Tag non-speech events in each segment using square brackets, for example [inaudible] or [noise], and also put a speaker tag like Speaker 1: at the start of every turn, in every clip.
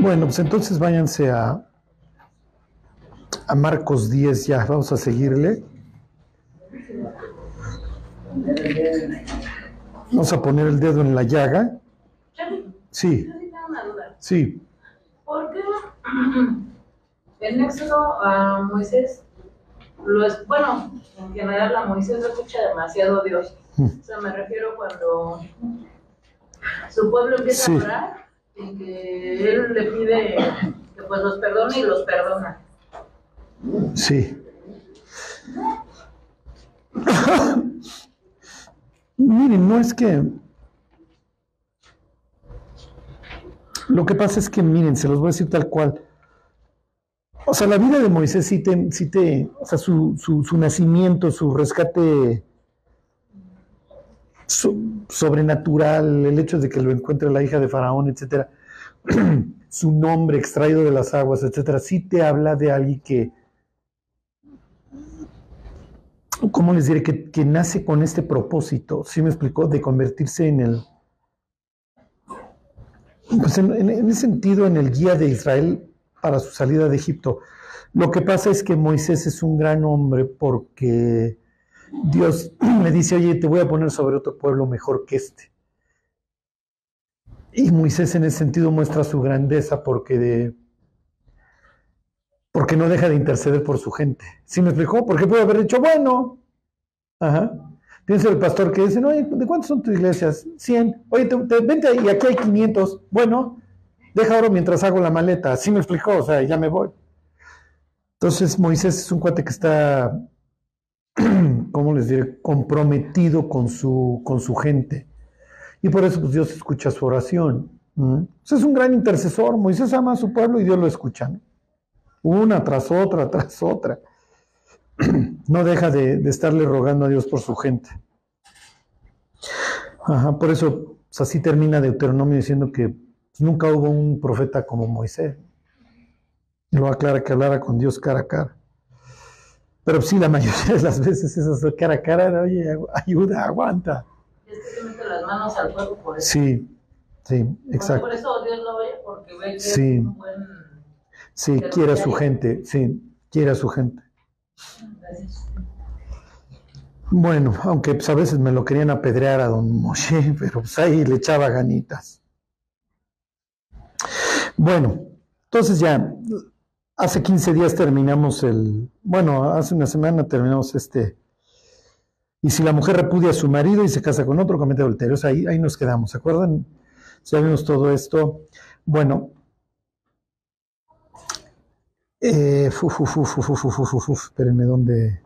Speaker 1: Bueno, pues entonces váyanse a, a Marcos 10 ya, vamos a seguirle. Vamos a poner el dedo en la llaga. Sí.
Speaker 2: Sí. ¿Por qué en Éxodo a Moisés lo es, bueno, en general a Moisés lo escucha demasiado Dios? O sea, me refiero cuando su pueblo empieza
Speaker 1: Sí.
Speaker 2: a orar y que él le pide que pues los perdone y los perdona.
Speaker 1: Sí. Miren, no es que... Lo que pasa es que, miren, se los voy a decir tal cual. O sea, la vida de Moisés sí te, sí te o sea, su, su- su nacimiento, su rescate so- sobrenatural, el hecho de que lo encuentre la hija de Faraón, etcétera, [clears throat] su nombre extraído de las aguas, etcétera, sí te habla de alguien que, ¿cómo les diré? Que, que nace con este propósito, ¿sí me explicó? De convertirse en el, pues en- en ese sentido, en el guía de Israel para su salida de Egipto. Lo que pasa es que Moisés es un gran hombre porque Dios [clears throat] le dice, oye, te voy a poner sobre otro pueblo mejor que este. Y Moisés en ese sentido muestra su grandeza porque de, porque no deja de interceder por su gente. ¿Sí me explicó? Porque puede haber dicho, bueno, ajá. Piensa el pastor que dice, oye, ¿de cuántas son tus iglesias? 100. Oye, te, te- vente y aquí hay 500. Bueno, deja ahora mientras hago la maleta. ¿Sí me explicó? O sea, ya me voy. Entonces Moisés es un cuate que está, [clears throat] ¿cómo les diré? Comprometido con su, con su gente. Y por eso pues, Dios escucha su oración. Es un gran intercesor. Moisés ama a su pueblo y Dios lo escucha. ¿no? Una tras otra, [laughs] tras otra. [clears throat] No deja de, de estarle rogando a Dios por su gente. Ajá, por eso pues, así termina Deuteronomio diciendo que pues, nunca hubo un profeta como Moisés. Y lo aclara que hablara con Dios cara a cara. Pero sí, la mayoría de las veces esas cara a cara, oye, ayuda, aguanta.
Speaker 2: Y es que se mete las manos al fuego por eso.
Speaker 1: Sí, sí, exacto.
Speaker 2: Por eso Dios lo oye, porque ve que
Speaker 1: Sí.
Speaker 2: es un buen...
Speaker 1: Sí, quiere a su gente, sí, quiere a su gente.
Speaker 2: Gracias.
Speaker 1: Bueno, aunque pues, a veces me lo querían apedrear a don Moshe, [laughs] pero pues ahí le echaba ganitas. Bueno, entonces ya, Hace 15 días terminamos el, bueno, hace una semana terminamos este, y si la mujer repudia a su marido y se casa con otro, comete adulterio. O sea, ahí, ahí nos quedamos, ¿se acuerdan? Sabemos todo esto. Bueno, eh, uf, uf, uf, espérenme, ¿dónde?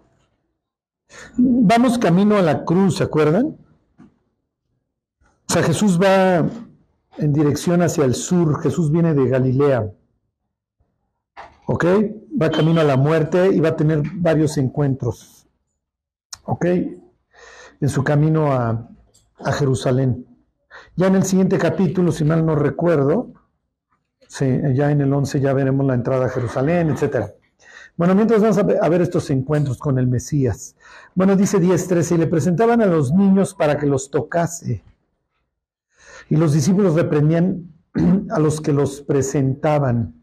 Speaker 1: Vamos camino a la cruz, ¿se acuerdan? O sea, Jesús va en dirección hacia el sur, Jesús viene de Galilea. ¿Ok? Va camino a la muerte y va a tener varios encuentros, ¿ok? En su camino a, a Jerusalén. Ya en el siguiente capítulo, si mal no recuerdo, sí, ya en el 11 ya veremos la entrada a Jerusalén, etcétera. Bueno, mientras vamos a ver, a ver estos encuentros con el Mesías. Bueno, dice 10.13, y le presentaban a los niños para que los tocase. Y los discípulos reprendían [clears throat] a los que los presentaban.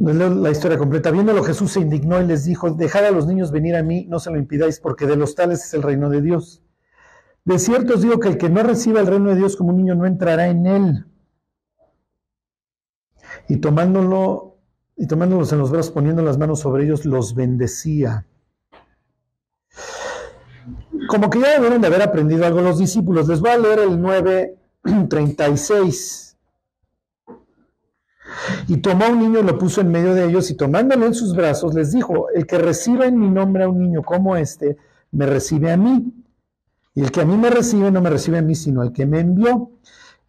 Speaker 1: La historia completa. Viéndolo Jesús se indignó y les dijo, dejad a los niños venir a mí, no se lo impidáis, porque de los tales es el reino de Dios. De cierto os digo que el que no reciba el reino de Dios como un niño no entrará en él. Y tomándolo, y tomándolos en los brazos, poniendo las manos sobre ellos, los bendecía. Como que ya debieron de haber aprendido algo los discípulos. Les voy a leer el 9:36. Y tomó a un niño y lo puso en medio de ellos, y tomándolo en sus brazos, les dijo: El que reciba en mi nombre a un niño como este, me recibe a mí. Y el que a mí me recibe, no me recibe a mí, sino al que me envió.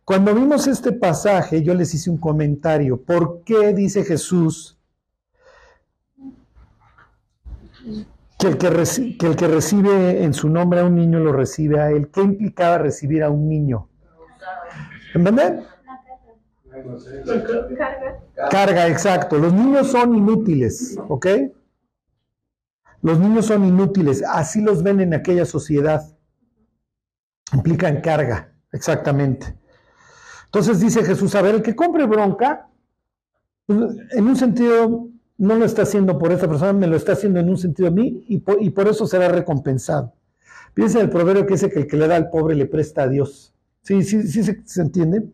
Speaker 1: Cuando vimos este pasaje, yo les hice un comentario. ¿Por qué dice Jesús que el que, reci- que el que recibe en su nombre a un niño lo recibe a él? ¿Qué implicaba recibir a un niño? ¿Entendés? Carga, exacto. Los niños son inútiles, ¿ok? Los niños son inútiles. Así los ven en aquella sociedad. Implican carga, exactamente. Entonces dice Jesús, a ver, el que compre bronca, pues, en un sentido no lo está haciendo por esa persona, me lo está haciendo en un sentido a mí y por, eso será recompensado. Piensa el proverbio que dice que el que le da al pobre le presta a Dios. Sí, sí, sí se, entiende.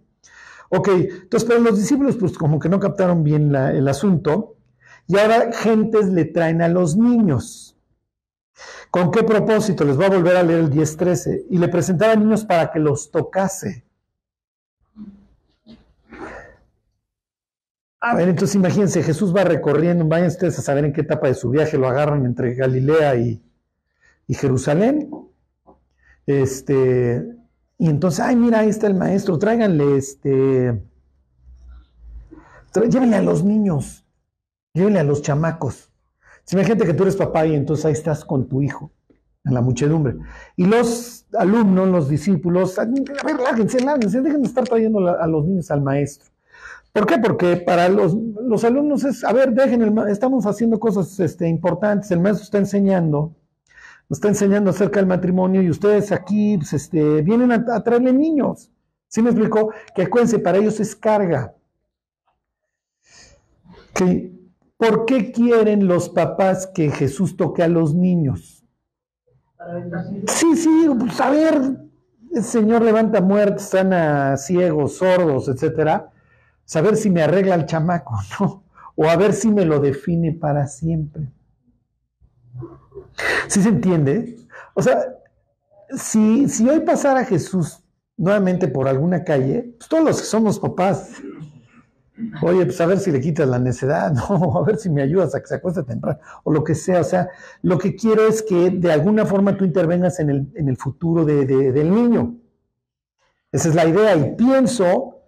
Speaker 1: Ok, entonces, pero los discípulos pues como que no captaron bien el asunto y ahora gentes le traen a los niños. ¿Con qué propósito? Les voy a volver a leer el 10.13. Y le presentaban niños para que los tocase. A ver, entonces imagínense, Jesús va recorriendo, vayan ustedes a saber en qué etapa de su viaje lo agarran entre Galilea y, Jerusalén. Este, y entonces, ay, mira, ahí está el maestro, tráiganle este, llévenle a los niños, llévenle a los chamacos. Imagínate que tú eres papá y entonces ahí estás con tu hijo, en la muchedumbre. Y los alumnos, los discípulos, a ver, lárguense, lárguense, dejen de estar trayendo a los niños al maestro. ¿Por qué? Porque para los, alumnos es, a ver, dejen, el, estamos haciendo cosas este, importantes, el maestro está enseñando, nos está enseñando acerca del matrimonio y ustedes aquí pues, este, vienen a, traerle niños. ¿Sí me explicó? Que acuérdense, para ellos es carga. ¿Por qué quieren los papás que Jesús toque a los niños? Sí, sí, pues a ver, el Señor levanta muertos, sana ciegos, sordos, etcétera saber si me arregla el chamaco, [laughs] ¿no? O a ver si me lo define para siempre. ¿Sí se entiende? O sea, si, si hoy pasara Jesús nuevamente por alguna calle, pues todos los que somos papás, oye, pues a ver si le quitas la necedad, [laughs] ¿no? a ver si me ayudas a que se acueste temprano, o lo que sea. O sea, lo que quiero es que de alguna forma tú intervengas en el, en el futuro del niño. Esa es la idea. Y pienso,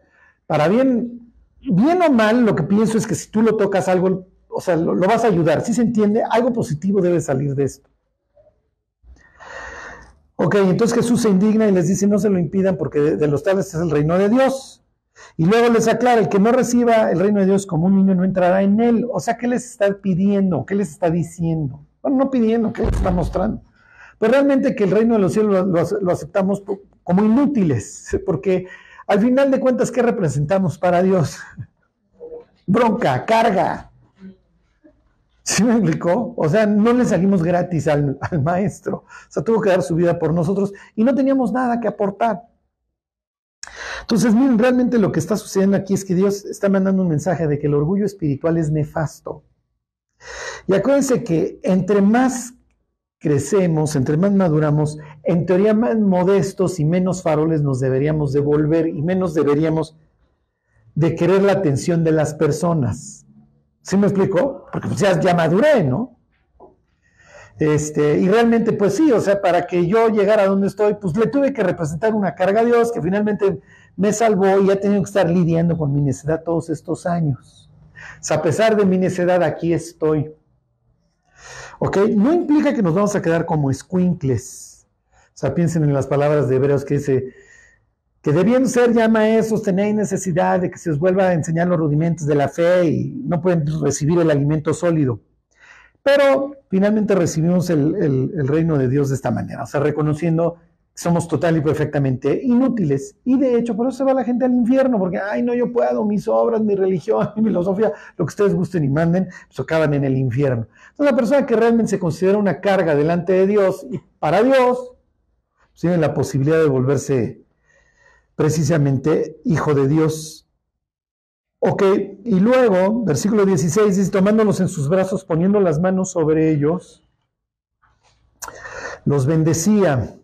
Speaker 1: para bien bien o mal, lo que pienso es que si tú lo tocas algo, o sea, lo, vas a ayudar. Si se entiende, algo positivo debe salir de esto. Ok, entonces Jesús se indigna y les dice, no se lo impidan porque de, los tales es el reino de Dios. Y luego les aclara, el que no reciba el reino de Dios como un niño no entrará en él. O sea, ¿qué les está pidiendo? ¿Qué les está diciendo? Bueno, no pidiendo, ¿qué les está mostrando? Pero realmente que el reino de los cielos lo aceptamos como inútiles, [laughs] porque al final de cuentas, ¿qué representamos para Dios? [laughs] Bronca, carga. ¿Sí me explicó? O sea, no le salimos gratis al, maestro. O sea, tuvo que dar su vida por nosotros y no teníamos nada que aportar. Entonces, realmente lo que está sucediendo aquí es que Dios está mandando un mensaje de que el orgullo espiritual es nefasto. Y acuérdense que entre más crecemos, entre más maduramos, en teoría más modestos y menos faroles nos deberíamos devolver y menos deberíamos de querer la atención de las personas. ¿Sí me explico? Porque pues ya, ya maduré, ¿no? Este, y realmente, pues sí, o sea, para que yo llegara a donde estoy, pues le tuve que representar una carga a Dios que finalmente me salvó y ha tenido que estar lidiando con mi necedad todos estos años. O sea, a pesar de mi necedad, aquí estoy. ¿Ok? No implica que nos vamos a quedar como escuincles. O sea, piensen en las palabras de Hebreos que dice que debiendo ser ya maestros, tenéis necesidad de que se os vuelva a enseñar los rudimentos de la fe y no pueden recibir el alimento sólido. Pero finalmente recibimos el, reino de Dios de esta manera, o sea, reconociendo somos total y perfectamente inútiles. Y de hecho, por eso se va la gente al infierno, porque, ay, no, yo puedo, mis obras, mi religión, [laughs] mi filosofía, lo que ustedes gusten y manden, pues acaban en el infierno. Entonces, la persona que realmente se considera una carga delante de Dios y para Dios, pues, tiene la posibilidad de volverse precisamente hijo de Dios. Ok, y luego, versículo 16 dice, tomándolos en sus brazos, poniendo las manos sobre ellos, los bendecía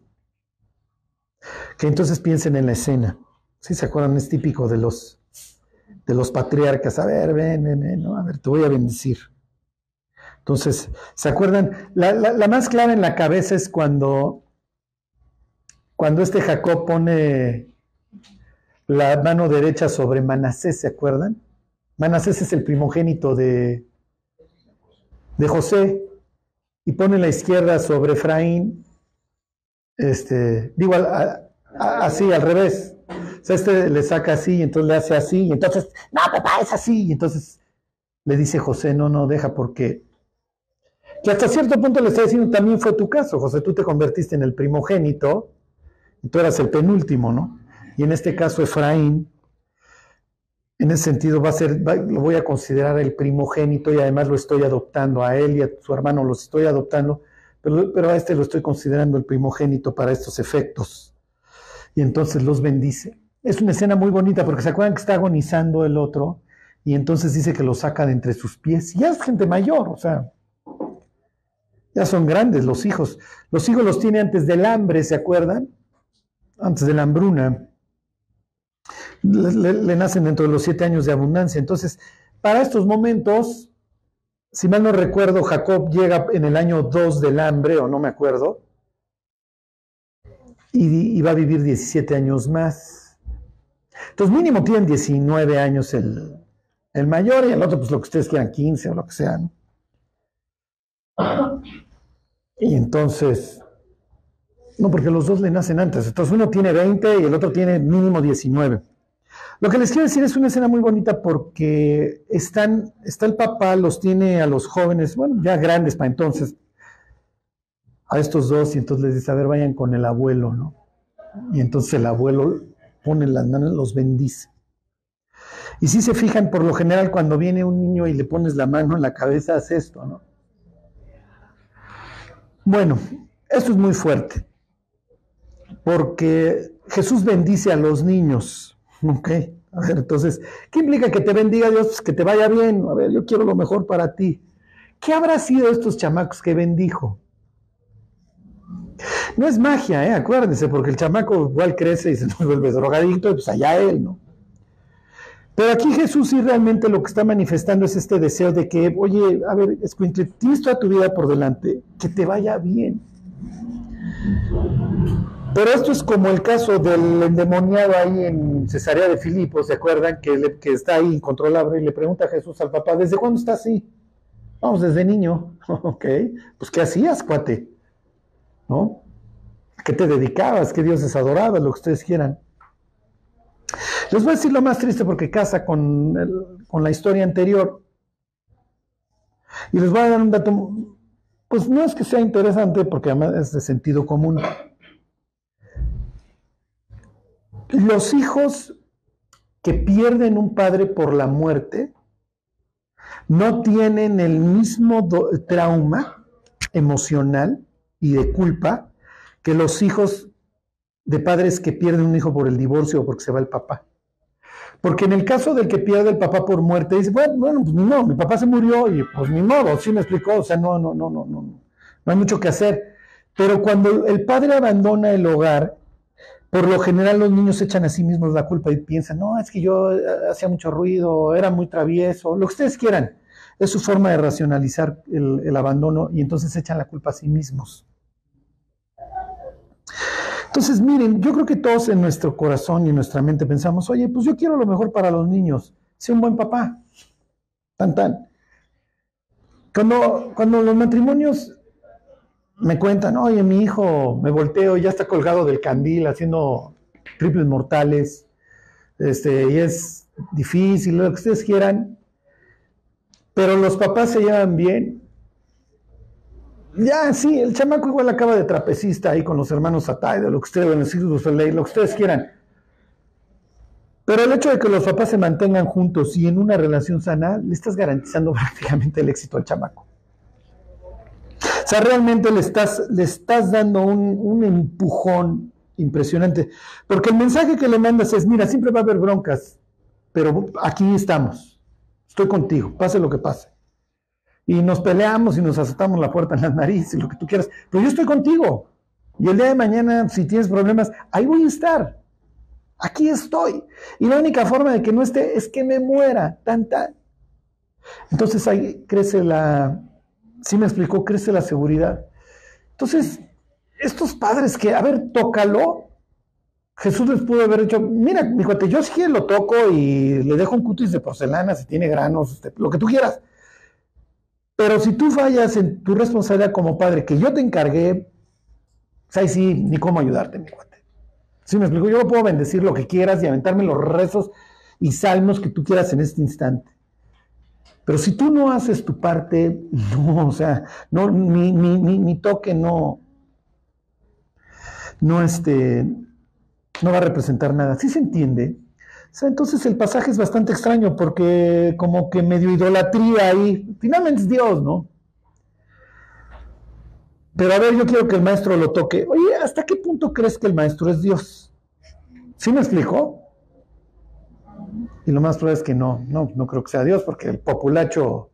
Speaker 1: que entonces piensen en la escena. Si se acuerdan, es típico de los, de los patriarcas. A ver, ven, ven, ven, a ver, te voy a bendecir. Entonces, ¿se acuerdan? La, más clara en la cabeza es cuando, cuando este Jacob pone la mano derecha sobre Manasés, ¿se acuerdan? Manasés es el primogénito de, de José y pone la izquierda sobre Efraín. Este, digo, así, al revés. O sea, este le saca así, y entonces le hace así, y entonces, no, papá, es así. Y entonces le dice José, no, no, deja porque... Que hasta cierto punto le está diciendo, también fue tu caso, José, tú te convertiste en el primogénito, y tú eras el penúltimo, ¿no? Y en este caso Efraín en ese sentido va a ser, lo voy a considerar el primogénito y además lo estoy adoptando a él y a su hermano los estoy adoptando, pero, pero a este lo estoy considerando el primogénito para estos efectos. Y entonces los bendice. Es una escena muy bonita porque se acuerdan que está agonizando el otro y entonces dice que lo saca de entre sus pies. Ya es gente mayor, o sea, ya son grandes los hijos. Los hijos los tiene antes del hambre, ¿se acuerdan? Antes de la hambruna le, nacen dentro de los siete años de abundancia. Entonces, para estos momentos, si mal no recuerdo, Jacob llega en el año 2 del hambre, o no me acuerdo, y, va a vivir 17 años más. Entonces, mínimo tienen 19 años el, el, mayor y el otro, pues lo que ustedes quieran, 15 o lo que sea. Y entonces, no, porque los dos le nacen antes. Entonces, uno tiene 20 y el otro tiene mínimo 19. Lo que les quiero decir es una escena muy bonita porque están, está el papá, los tiene a los jóvenes, bueno, ya grandes para entonces, a estos dos, y entonces les dice, a ver, vayan con el abuelo, ¿no? Y entonces el abuelo pone las manos, los bendice. Y si se fijan, por lo general, cuando viene un niño y le pones la mano en la cabeza, hace esto, ¿no? Bueno, esto es muy fuerte, porque Jesús bendice a los niños Ok, a ver, entonces, ¿qué implica que te bendiga Dios? Pues que te vaya bien. A ver, yo quiero lo mejor para ti. ¿Qué habrá sido estos chamacos que bendijo? No es magia, ¿eh? acuérdense, porque el chamaco igual crece y se [laughs] vuelve drogadicto, pues allá él, ¿no? Pero aquí Jesús sí realmente lo que está manifestando es este deseo de que, oye, a ver, Escuincle, tienes toda tu vida por delante, que te vaya bien. Pero esto es como el caso del endemoniado ahí en Cesarea de Filipo, ¿se acuerdan? Que, está ahí incontrolable y le pregunta a Jesús al papá, ¿desde cuándo está así? Vamos, desde niño. [laughs] ok, pues ¿qué hacías, cuate? ¿No? qué te dedicabas? ¿Qué dioses adorabas? Lo que ustedes quieran. Les voy a decir lo más triste porque casa con, con la historia anterior. Y les voy a dar un dato, pues no es que sea interesante porque además es de sentido común. Los hijos que pierden un padre por la muerte no tienen el mismo trauma emocional y de culpa que los hijos de padres que pierden un hijo por el divorcio o porque se va el papá. Porque en el caso del que pierde el papá por muerte, dice, bueno, bueno, pues no, mi papá se murió y pues ni modo, sí me explicó, o sea, no, no, no, no, no, no hay mucho que hacer. Pero cuando el padre abandona el hogar, por lo general los niños echan a sí mismos la culpa y piensan, no, es que yo eh, hacía mucho ruido, era muy travieso, lo que ustedes quieran. Es su forma de racionalizar el, abandono y entonces echan la culpa a sí mismos. Entonces, miren, yo creo que todos en nuestro corazón y en nuestra mente pensamos, oye, pues yo quiero lo mejor para los niños, sé un buen papá. Tan, tan. Cuando, cuando los matrimonios me cuentan, oye, mi hijo, me volteo, ya está colgado del candil haciendo triples mortales, este, y es difícil, lo que ustedes quieran, pero los papás se llevan bien. Ya, sí, el chamaco igual acaba de trapecista ahí con los hermanos Atay, de lo que ustedes, los lo que ustedes quieran. Pero el hecho de que los papás se mantengan juntos y en una relación sana, le estás garantizando [laughs] prácticamente el éxito al chamaco. Sea, realmente le estás, le estás dando un, empujón impresionante. Porque el mensaje que le mandas es, mira, siempre va a haber broncas, pero aquí estamos. Estoy contigo, pase lo que pase. Y nos peleamos y nos azotamos la puerta en la nariz y lo que tú quieras. Pero yo estoy contigo. Y el día de mañana, si tienes problemas, ahí voy a estar. Aquí estoy. Y la única forma de que no esté es que me muera. Tan, tan. Entonces ahí crece la, sí me explicó, crece la seguridad. Entonces, estos padres que, a ver, tócalo, Jesús les pudo haber dicho, mira, mi cuate, yo sí lo toco y le dejo un cutis de porcelana si tiene granos, este, lo que tú quieras. Pero si tú fallas en tu responsabilidad como padre, que yo te encargué, pues ahí sí, ni cómo ayudarte, mi cuate. Sí me explico, yo puedo bendecir lo que quieras y aventarme los rezos y salmos que tú quieras en este instante. Pero si tú no haces tu parte, [laughs] no, o sea, no, mi, toque no, no, este, no va a representar nada. ¿Sí se entiende? entonces el pasaje es bastante extraño porque como que medio idolatría ahí, finalmente es Dios, ¿no? Pero a ver, yo quiero que el maestro lo toque. Oye, ¿hasta qué punto crees que el maestro es Dios? ¿Sí me explicó? Y lo más probable es que no, no, no creo que sea Dios, porque el populacho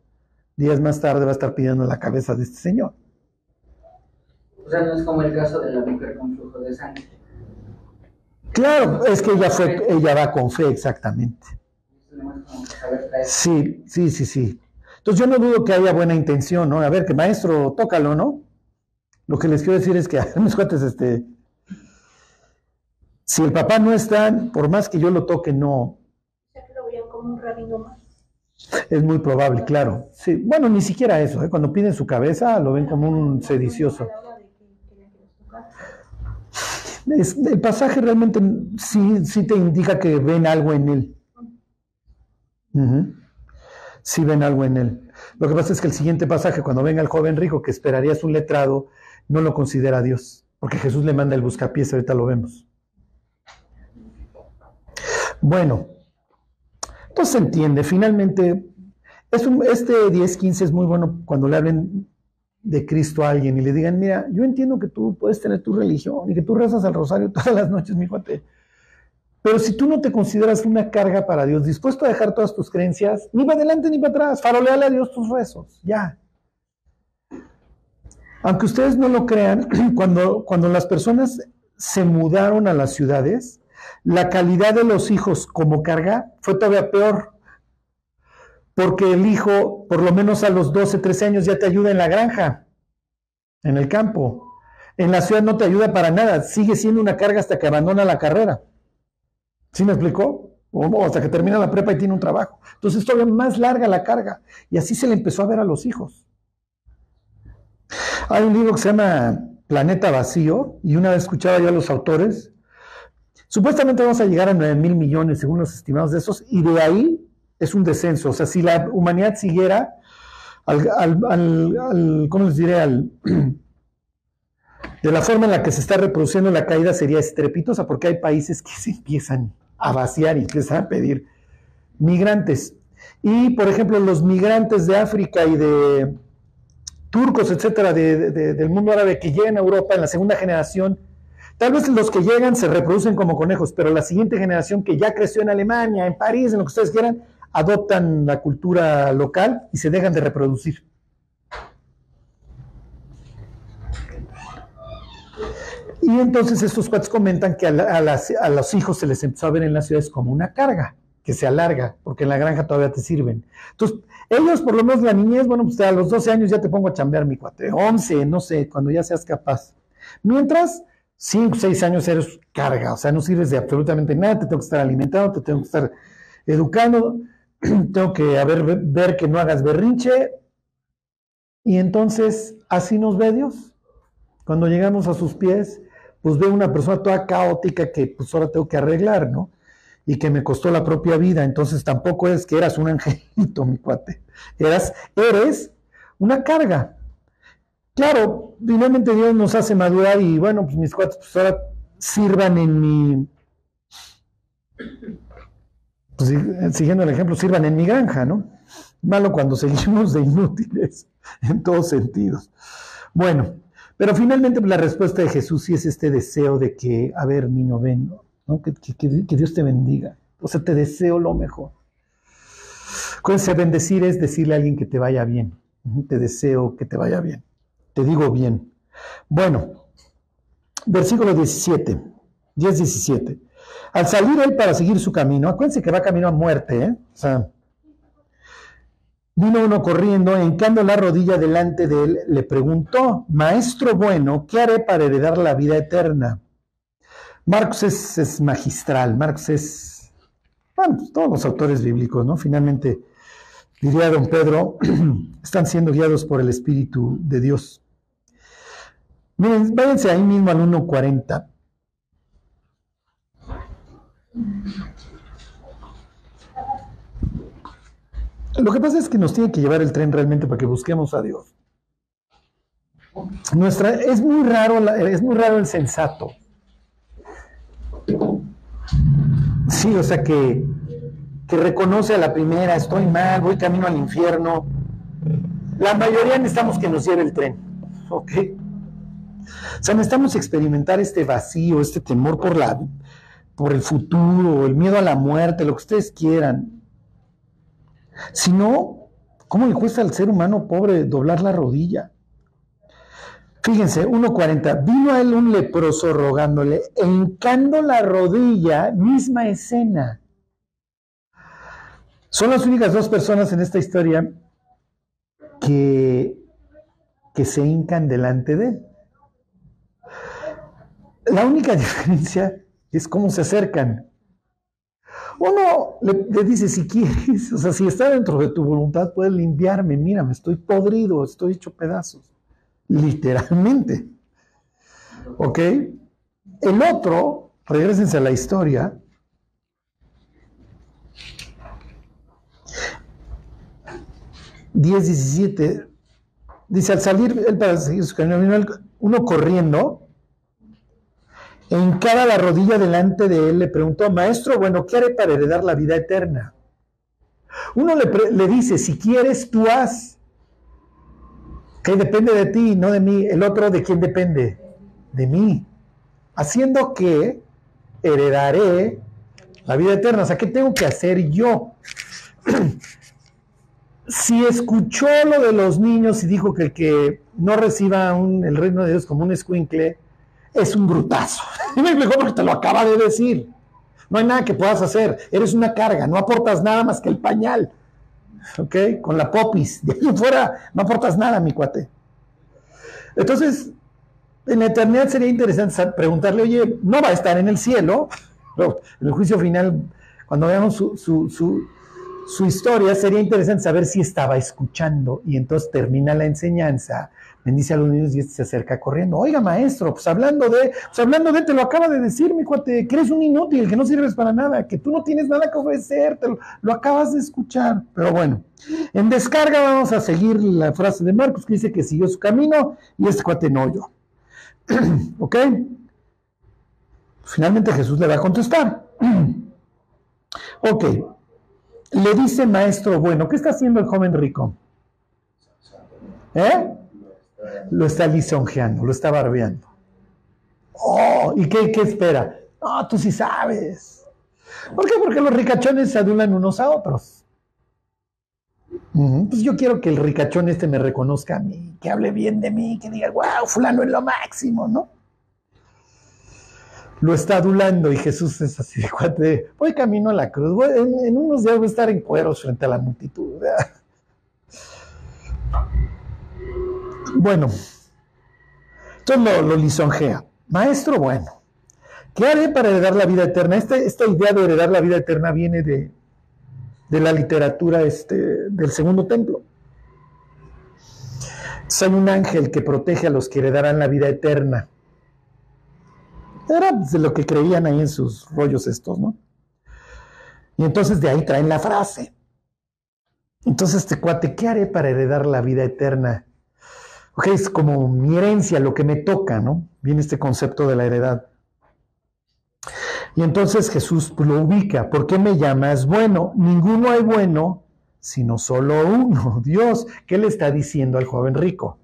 Speaker 1: días más tarde va a estar pidiendo la cabeza de este señor.
Speaker 3: O sea, no es como el caso de la mujer con flujo de sangre.
Speaker 1: Claro, es que ella fue, ella va con fe, exactamente. Sí, sí, sí, sí. Entonces yo no dudo que haya buena intención, ¿no? A ver, que maestro, tócalo, ¿no? Lo que les quiero decir es que, [laughs] mis cuates, este, si el papá no está, por más que yo lo toque, no.
Speaker 2: Un rabino más.
Speaker 1: Es muy probable, claro. Sí, bueno, ni siquiera eso, ¿eh? cuando piden su cabeza lo ven como un sedicioso el pasaje realmente sí, sí, te indica que ven algo en él. Sí ven algo en él. Lo que pasa es que el siguiente pasaje, cuando venga el joven rico que esperarías un letrado, no lo considera Dios, porque Jesús le manda el buscapiés, ahorita lo vemos. Bueno, entonces se entiende, finalmente, este 10-15 es muy bueno cuando le hablen de Cristo a alguien y le digan, mira, yo entiendo que tú puedes tener tu religión y que tú rezas al rosario [laughs] todas las noches, mi cuate, pero si tú no te consideras una carga para Dios, dispuesto a dejar todas tus creencias, ni para adelante ni para atrás, faroleale a Dios tus rezos, ya. Aunque ustedes no lo crean, [clears throat] cuando, cuando las personas se mudaron a las ciudades, la calidad de los hijos como carga fue todavía peor porque el hijo, por lo menos a los 12, 13 años, ya te ayuda en la granja, en el campo. En la ciudad no te ayuda para nada, sigue siendo una carga hasta que abandona la carrera. ¿Sí me explicó? O hasta que termina la prepa y tiene un trabajo. Entonces todavía más larga la carga. Y así se le empezó a ver a los hijos. Hay un libro que se llama Planeta Vacío, y una vez escuchaba yo a los autores. Supuestamente vamos a llegar a 9 mil millones, según los estimados de esos, y de ahí es un descenso. O sea, si la humanidad siguiera al, ¿cómo les diré? De la forma en la que se está reproduciendo la caída sería estrepitosa, porque hay países que se empiezan a vaciar y empiezan a pedir migrantes. Y, por ejemplo, los migrantes de África y de turcos, etcétera, del mundo árabe que llegan a Europa en la segunda generación, tal vez los que llegan se reproducen como conejos, pero la siguiente generación que ya creció en Alemania, en París, en lo que ustedes quieran, adoptan la cultura local y se dejan de reproducir. Y entonces estos cuates comentan que a, los hijos se les empezó a ver en las ciudades como una carga, que se alarga, porque en la granja todavía te sirven. Entonces, ellos, por lo menos la niñez, bueno, pues a los 12 años ya te pongo a chambear mi cuate, 11, no sé, cuando ya seas capaz. Mientras, 5, 6 años eres carga, o sea, no sirves de absolutamente nada, te tengo que estar alimentando, te tengo que estar educando. [clears throat] tengo que ver que no hagas berrinche. Y entonces, así nos ve Dios. Cuando llegamos a sus pies, pues ve una persona toda caótica que pues ahora tengo que arreglar, ¿no? Y que me costó la propia vida. Entonces tampoco es que eras un angelito, [laughs] mi cuate. Eras, eres una carga. Claro, finalmente Dios nos hace madurar y bueno, pues mis cuates pues ahora sirvan en mi pues, siguiendo el ejemplo, sirvan en mi granja, ¿no? Malo cuando [laughs] seguimos de inútiles en todos sentidos. Bueno, pero finalmente pues, la respuesta de Jesús sí es este deseo de que, a ver, niño, ven, ¿no? que, Dios te bendiga. O sea, te deseo lo mejor. Acuérdense, bendecir es decirle a alguien que te vaya bien. Te deseo que te vaya bien. Te digo bien. Bueno, versículo 17, 10, 17. Al salir él para seguir su camino, acuérdense que va camino a muerte, ¿eh? O sea, vino uno corriendo, hincando la rodilla delante de él, le preguntó, Maestro bueno, ¿qué haré para heredar la vida eterna? Marcos es, magistral, Marcos es, bueno, pues, todos los autores bíblicos, ¿no? Finalmente, diría don Pedro, [clears throat] están siendo guiados por el Espíritu de Dios. Miren, váyanse ahí mismo al 1.40. Lo que pasa es que nos tiene que llevar el tren realmente para que busquemos a Dios. Nuestra, es, muy raro, es muy raro el sensato. Sí, o sea que, que reconoce a la primera, estoy mal, voy camino al infierno. La mayoría necesitamos que nos lleve el tren, ¿ok? O sea, necesitamos experimentar este vacío, este temor por, la, por el futuro, el miedo a la muerte, lo que ustedes quieran. Si no, ¿cómo le cuesta al ser humano pobre doblar la rodilla? Fíjense, 1.40, vino a él un leproso rogándole, encando la rodilla, misma escena. Son las únicas dos personas en esta historia que, que se hincan delante de él. La única [laughs] diferencia es cómo se acercan. Uno le, dice, si quieres, o sea, si está dentro de tu voluntad, puedes limpiarme. Mira, me estoy podrido, estoy hecho pedazos. Literalmente. ¿Ok? El otro, regresense a la historia. Diez, diecisiete, dice, al salir él para seguir su camino, uno corriendo, en cada la rodilla delante de él le preguntó, maestro, bueno, ¿qué haré para heredar la vida eterna? Uno le, dice, si quieres, tú haz, que depende de ti, no de mí. El otro, ¿de quién depende? De mí. Haciendo que heredaré la vida eterna. O sea, ¿qué tengo que hacer yo? [clears throat] si escuchó lo de los niños y dijo que el que no reciba el reino de Dios como un escuincle, es un brutazo. [laughs] Y me explicó porque te lo acaba de decir. No hay nada que puedas hacer. Eres una carga. No aportas nada más que el pañal. ¿Ok? Con la popis. [laughs] De ahí fuera no aportas nada, mi cuate. Entonces, en la eternidad sería interesante preguntarle, oye, no va a estar en el cielo. [laughs] En el juicio final, cuando veamos su, su, su historia, sería interesante saber si estaba escuchando. Y entonces termina la enseñanza bendice a los niños y este se acerca corriendo. Oiga, maestro, pues hablando de, pues hablando de, te lo acaba de decir, mi cuate, que eres un inútil, que no sirves para nada, que tú no tienes nada que ofrecer, te lo, acabas de escuchar. Pero bueno, en descarga vamos a seguir la frase de Marcos que dice que siguió su camino y este cuate no oyó. [clears throat] ¿Ok? Finalmente Jesús le va a contestar. [clears throat] ok. Le dice maestro bueno, ¿qué está haciendo el joven rico? ¿Eh? lo está lisonjeando, lo está barbeando. Oh, ¿y qué, espera? No, tú sí sabes. ¿Por qué? Porque los ricachones se adulan unos a otros. Pues yo quiero que el ricachón este me reconozca a mí, que hable bien de mí, que diga, wow, fulano es lo máximo, ¿no? Lo está adulando y Jesús es así de cuate, voy camino a la cruz, en, unos días voy a estar en cueros frente a la multitud. Bueno, entonces lo, lisonjea. Maestro, bueno, ¿qué haré para heredar la vida eterna? Esta, esta idea de heredar la vida eterna viene de, la literatura este, del segundo templo. Soy un ángel que protege a los que heredarán la vida eterna. Era de lo que creían ahí en sus rollos estos, ¿no? Y entonces de ahí traen la frase. Entonces, este cuate, ¿qué haré para heredar la vida eterna? Ok, es como mi herencia, lo que me toca, ¿no? Viene este concepto de la heredad. Y entonces Jesús lo ubica. ¿Por qué me llamas bueno? Ninguno hay bueno, sino solo uno, [laughs] Dios. ¿Qué le está diciendo al joven rico?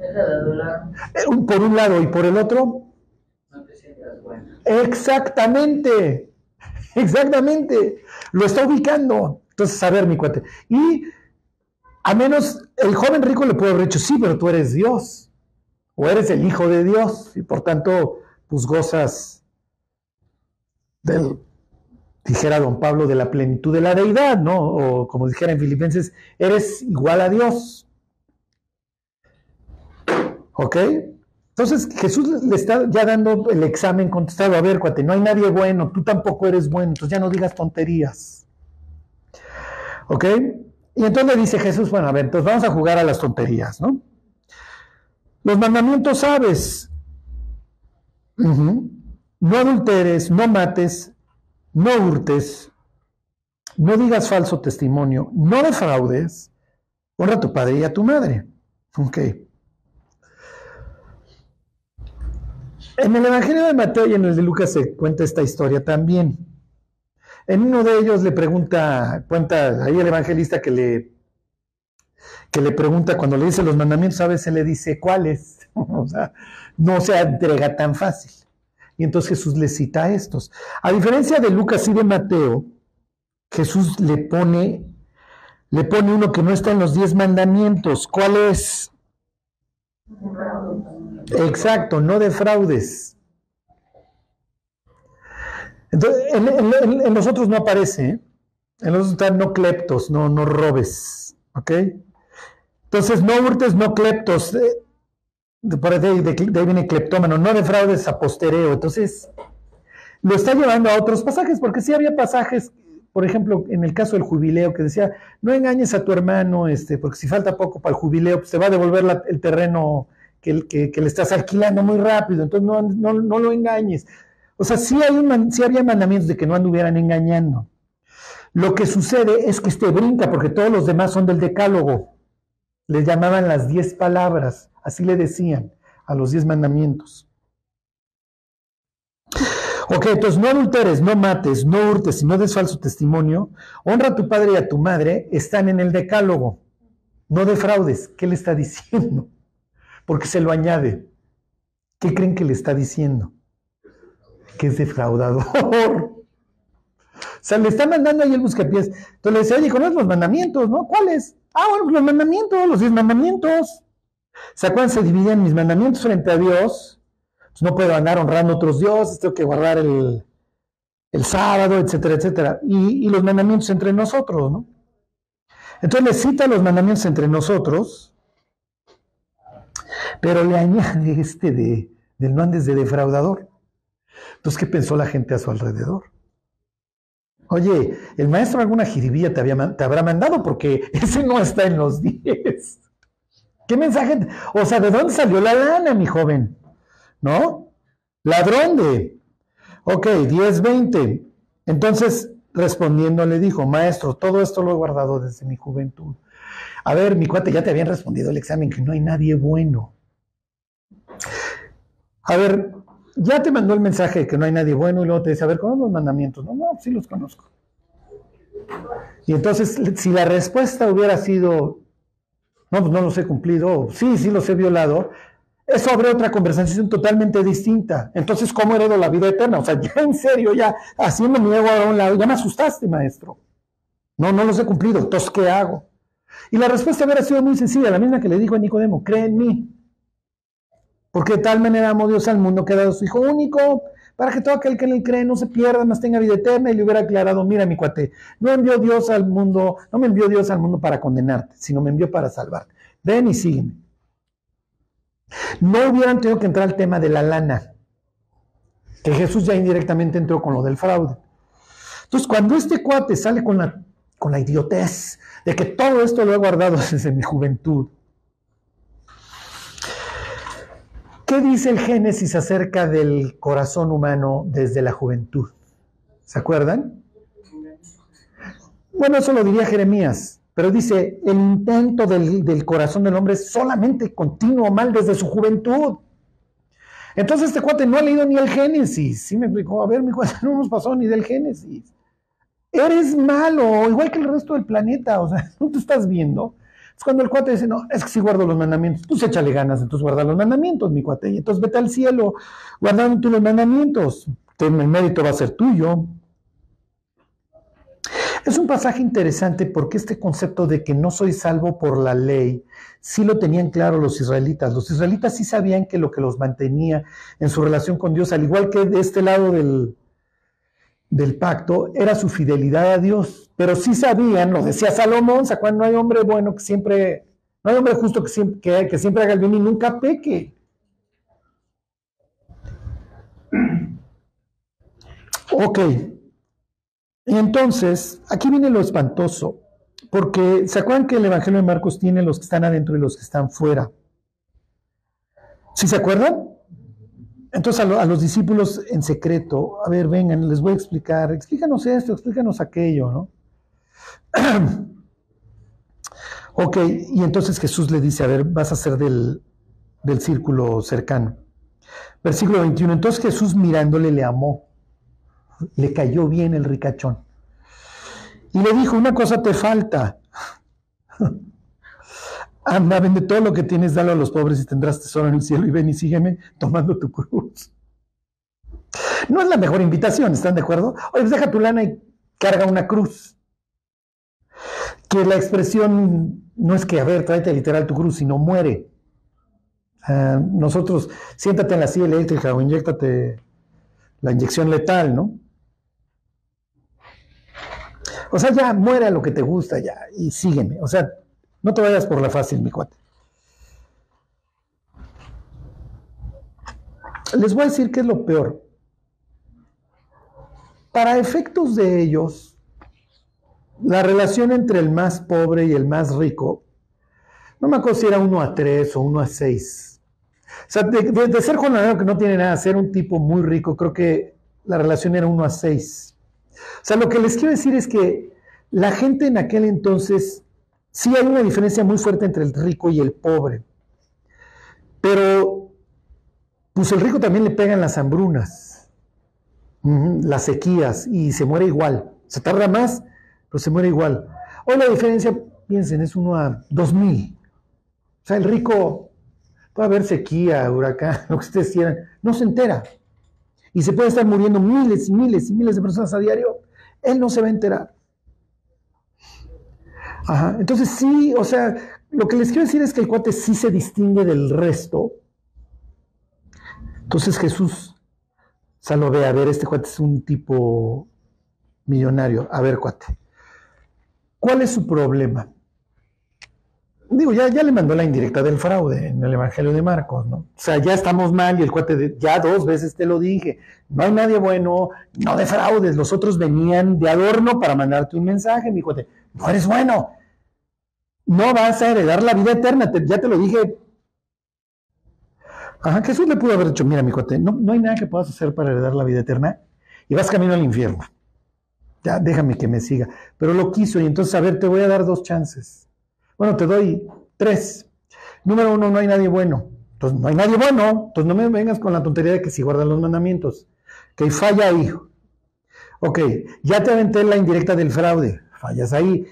Speaker 1: Eh, por un lado y por el otro. No te sientas bueno. Exactamente, exactamente. Lo está ubicando. Entonces, a ver, mi cuate. Y a menos el joven rico le puede haber dicho, sí, pero tú eres Dios, o eres el Hijo de Dios, y por tanto, pues gozas del, dijera don Pablo, de la plenitud de la deidad, ¿no? O como dijera en Filipenses, eres igual a Dios. ¿Ok? Entonces Jesús le está ya dando el examen contestado. A ver, cuate, no hay nadie bueno, tú tampoco eres bueno, entonces ya no digas tonterías. ¿Ok? Y entonces le dice Jesús, bueno, a ver, entonces vamos a jugar a las tonterías, ¿no? Los mandamientos sabes. No adulteres, no mates, no hurtes, no digas falso testimonio, no defraudes, honra a tu padre y a tu madre. Ok. En el Evangelio de Mateo y en el de Lucas se cuenta esta historia también. En uno de ellos le pregunta, cuenta ahí el evangelista que le, que le pregunta cuando le dice los mandamientos, a veces le dice cuáles. [laughs] o sea, no se entrega tan fácil. Y entonces Jesús le cita estos. A diferencia de Lucas y de Mateo, Jesús le pone, le pone uno que no está en los diez mandamientos. ¿Cuál es? Exacto, no defraudes. Entonces, en, los otros no aparece, ¿eh? en los otros están no cleptos, no, no robes, ¿ok? Entonces, no hurtes, no cleptos, eh, de, de, ahí viene cleptómano, no defraudes a. Entonces, lo está llevando a otros pasajes, porque sí había pasajes, por ejemplo, en el caso del jubileo, que decía, no engañes a tu hermano, este, porque si falta poco para el jubileo, pues va a devolver el terreno que, le estás alquilando muy rápido, entonces no, no, no lo engañes. O sea, sí, hay un, había mandamientos de que no anduvieran engañando. Lo que sucede es que este brinca, porque todos los demás son del decálogo. Les llamaban las diez palabras, así le decían a los diez mandamientos. Ok, entonces no adulteres, no mates, no hurtes y no des falso testimonio. Honra a tu padre y a tu madre, están en el decálogo. No defraudes. ¿Qué le está diciendo? Porque se lo añade. ¿Qué creen que le está diciendo? que es defraudador. o sea, le está mandando ahí el buscapiés. Entonces le dice, oye, conoces los mandamientos, ¿no? ¿Cuáles? Ah, bueno, pues los mandamientos, los diez mandamientos. ¿Se acuerdan? Se dividían mis mandamientos frente a Dios. Pues no puedo andar honrando a otros dioses, tengo que guardar el, el sábado, etcétera, etcétera. Y, y, los mandamientos entre nosotros, ¿no? Entonces le cita los mandamientos entre nosotros, pero le añade este de, del no andes de defraudador. Entonces, ¿qué pensó la gente a su alrededor? Oye, el maestro alguna jiribilla te, había, te habrá mandado porque [laughs] ese no está en los 10. ¿Qué mensaje? O sea, ¿de dónde salió la lana, mi joven? ¿No? Ladrón de. Ok, 10, 20. Entonces, respondiendo, le dijo, maestro, todo esto lo he guardado desde mi juventud. A ver, mi cuate, ya te habían respondido el examen que no hay nadie bueno. A ver, ya te mandó el mensaje que no hay nadie bueno y luego te dice, a ver, ¿cómo los mandamientos? No, no, sí los conozco. Y entonces, si la respuesta hubiera sido, no, pues no los he cumplido, sí, sí los he violado, eso habría otra conversación totalmente distinta. Entonces, ¿cómo heredo la vida eterna? O sea, ya en serio, ya haciendo mi ego a un lado, ya me asustaste, maestro. No, no los he cumplido, entonces, ¿qué hago? Y la respuesta hubiera sido muy sencilla, la misma que le dijo a Nicodemo, cree en mí. Porque de tal manera amó Dios al mundo que ha dado su Hijo único, para que todo aquel que en él cree no se pierda, más tenga vida eterna. Y le hubiera aclarado, mira mi cuate, no envió Dios al mundo, no me envió Dios al mundo para condenarte, sino me envió para salvarte. Ven y sígueme. No hubieran tenido que entrar al tema de la lana, que Jesús ya indirectamente entró con lo del fraude. Entonces, cuando este cuate sale con la, con la idiotez de que todo esto lo he guardado [laughs] desde mi juventud, ¿Qué dice el Génesis acerca del corazón humano desde la juventud? ¿Se acuerdan? Bueno, eso lo diría Jeremías, pero dice, el intento del, corazón del hombre es solamente continuo mal desde su juventud. Entonces este cuate no ha leído ni el Génesis. Sí me explicó, a ver, mi cuate, [laughs] no nos pasó ni del Génesis. Eres malo, igual que el resto del planeta, o sea, [laughs] no te estás viendo cuando el cuate dice, no, es que si guardo los mandamientos, pues échale ganas, entonces guarda los mandamientos, mi cuate, y entonces vete al cielo guardando tú los mandamientos, el mérito va a ser tuyo. Es un pasaje interesante porque este concepto de que no soy salvo por la ley, sí lo tenían claro los israelitas. Los israelitas sí sabían que lo que los mantenía en su relación con Dios, al igual que de este lado del, del pacto era su fidelidad a Dios, pero sí sabían, lo decía Salomón, ¿se No hay hombre bueno que siempre, no hay hombre justo que siempre, que, siempre haga el bien y nunca peque. [clears throat] Ok, y entonces, aquí viene lo espantoso, porque ¿se acuerdan que el Evangelio de Marcos tiene los que están adentro y los que están fuera? ¿Sí se acuerdan? Entonces a, los discípulos en secreto, a ver, vengan, les voy a explicar, explícanos esto, explícanos aquello, ¿no? [clears throat] ok, y entonces Jesús le dice, a ver, vas a ser del, del círculo cercano. Versículo 21, entonces Jesús mirándole le amó, le cayó bien el ricachón. Y le dijo, una cosa te falta. [laughs] Anda, vende todo lo que tienes, dalo a los pobres y tendrás tesoro en el cielo y ven y sígueme tomando tu cruz. No es la mejor invitación, ¿están de acuerdo? Oye, pues deja tu lana y carga una cruz. Que la expresión no es que, a ver, tráete literal tu cruz, sino muere. nosotros, siéntate en la silla eléctrica o inyectate la inyección letal, ¿no? O sea, ya muere a lo que te gusta ya y sígueme. O sea, no te vayas por la fácil, mi cuate. Les voy a decir qué es lo peor. Para efectos de ellos, la relación entre el más pobre y el más rico, no me acuerdo si era uno a tres o uno a seis. O sea, de, ser jornalero que no tiene nada, ser un tipo muy rico, creo que la relación era uno a seis. O sea, lo que les quiero decir es que la gente en aquel entonces, sí hay una diferencia muy fuerte entre el rico y el pobre. Pero, pues el rico también le pegan las hambrunas, las sequías, y se muere igual. Se tarda más, pero se muere igual. Hoy la diferencia, piensen, es uno a dos mil. O sea, el rico puede haber sequía, huracán, [laughs] lo que ustedes quieran, no se entera. Y se puede estar muriendo miles y miles y miles de personas a diario. Él no se va a enterar. Ajá. Entonces sí, o sea, lo que les quiero decir es que el cuate sí se distingue del resto. Entonces Jesús o lo ve, a ver, este cuate es un tipo millonario. A ver, cuate, ¿cuál es su problema? Digo, ya, ya le mandó la indirecta del fraude en el Evangelio de Marcos, ¿no? O sea, ya estamos mal y el cuate, ya dos veces te lo dije, no hay nadie bueno, no de fraudes, los otros venían de adorno para mandarte un mensaje, mi cuate, no eres bueno, no vas a heredar la vida eterna, ya te lo dije. Ajá, Jesús le pudo haber dicho, mira, mi cuate, no, no hay nada que puedas hacer para heredar la vida eterna y vas camino al infierno. Ya, déjame que me siga. Pero lo quiso y entonces, a ver, te voy a dar dos chances bueno, te doy tres. Número uno, no hay nadie bueno. Entonces, no hay nadie bueno. Entonces, no me vengas con la tontería de que si guardan los mandamientos. Que falla ahí. Ok, ya te aventé la indirecta del fraude. Fallas ahí.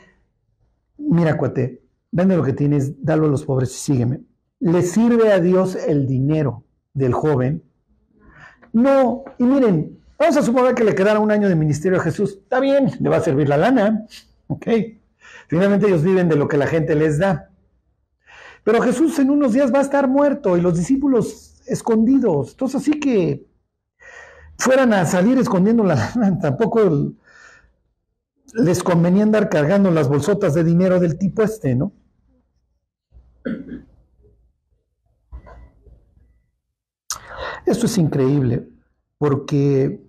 Speaker 1: Mira, cuate, vende lo que tienes, dalo a los pobres y sígueme. ¿Le sirve a Dios el dinero del joven? No. Y miren, vamos a suponer que le quedara un año de ministerio a Jesús. Está bien, le va a servir la lana. Ok. Finalmente ellos viven de lo que la gente les da. Pero Jesús en unos días va a estar muerto y los discípulos escondidos. Entonces así que fueran a salir escondiendo la lana, [laughs] tampoco les convenía andar cargando las bolsotas de dinero del tipo este, ¿no? Esto es increíble, porque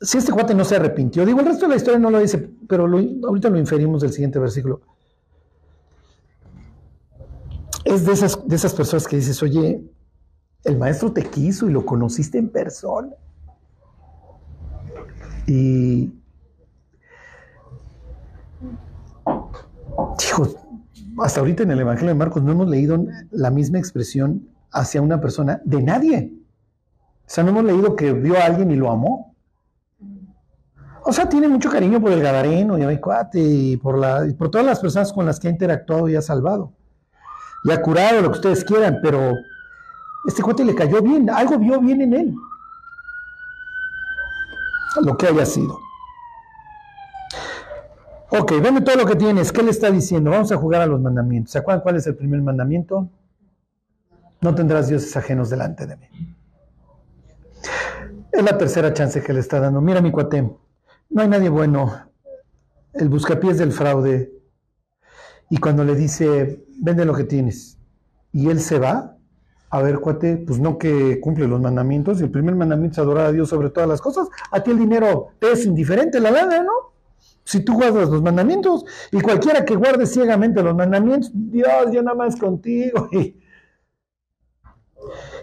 Speaker 1: si este cuate no se arrepintió, digo, el resto de la historia no lo dice, pero ahorita lo inferimos del siguiente versículo. Es de esas, de esas personas que dices, oye, el maestro te quiso y lo conociste en persona. Y, hijos, hasta ahorita en el Evangelio de Marcos no hemos leído la misma expresión hacia una persona de nadie. O sea, no hemos leído que vio a alguien y lo amó. O sea, tiene mucho cariño por el Gadareno y a cuate y por, y por todas las personas con las que ha interactuado y ha salvado. Y ha curado lo que ustedes quieran, pero este cuate le cayó bien, algo vio bien en él. Lo que haya sido. Ok, dame todo lo que tienes. ¿Qué le está diciendo? Vamos a jugar a los mandamientos. ¿Se acuerdan cuál es el primer mandamiento? No tendrás dioses ajenos delante de mí. Es la tercera chance que le está dando. Mira mi cuate, no hay nadie bueno. El buscapiés del fraude. Y cuando le dice, vende lo que tienes. Y él se va, a ver, cuate, pues no que cumple los mandamientos. El primer mandamiento es adorar a Dios sobre todas las cosas. A ti el dinero te es indiferente, la verdad, ¿no? Si tú guardas los mandamientos y cualquiera que guarde ciegamente los mandamientos, Dios, yo nada más contigo. [laughs]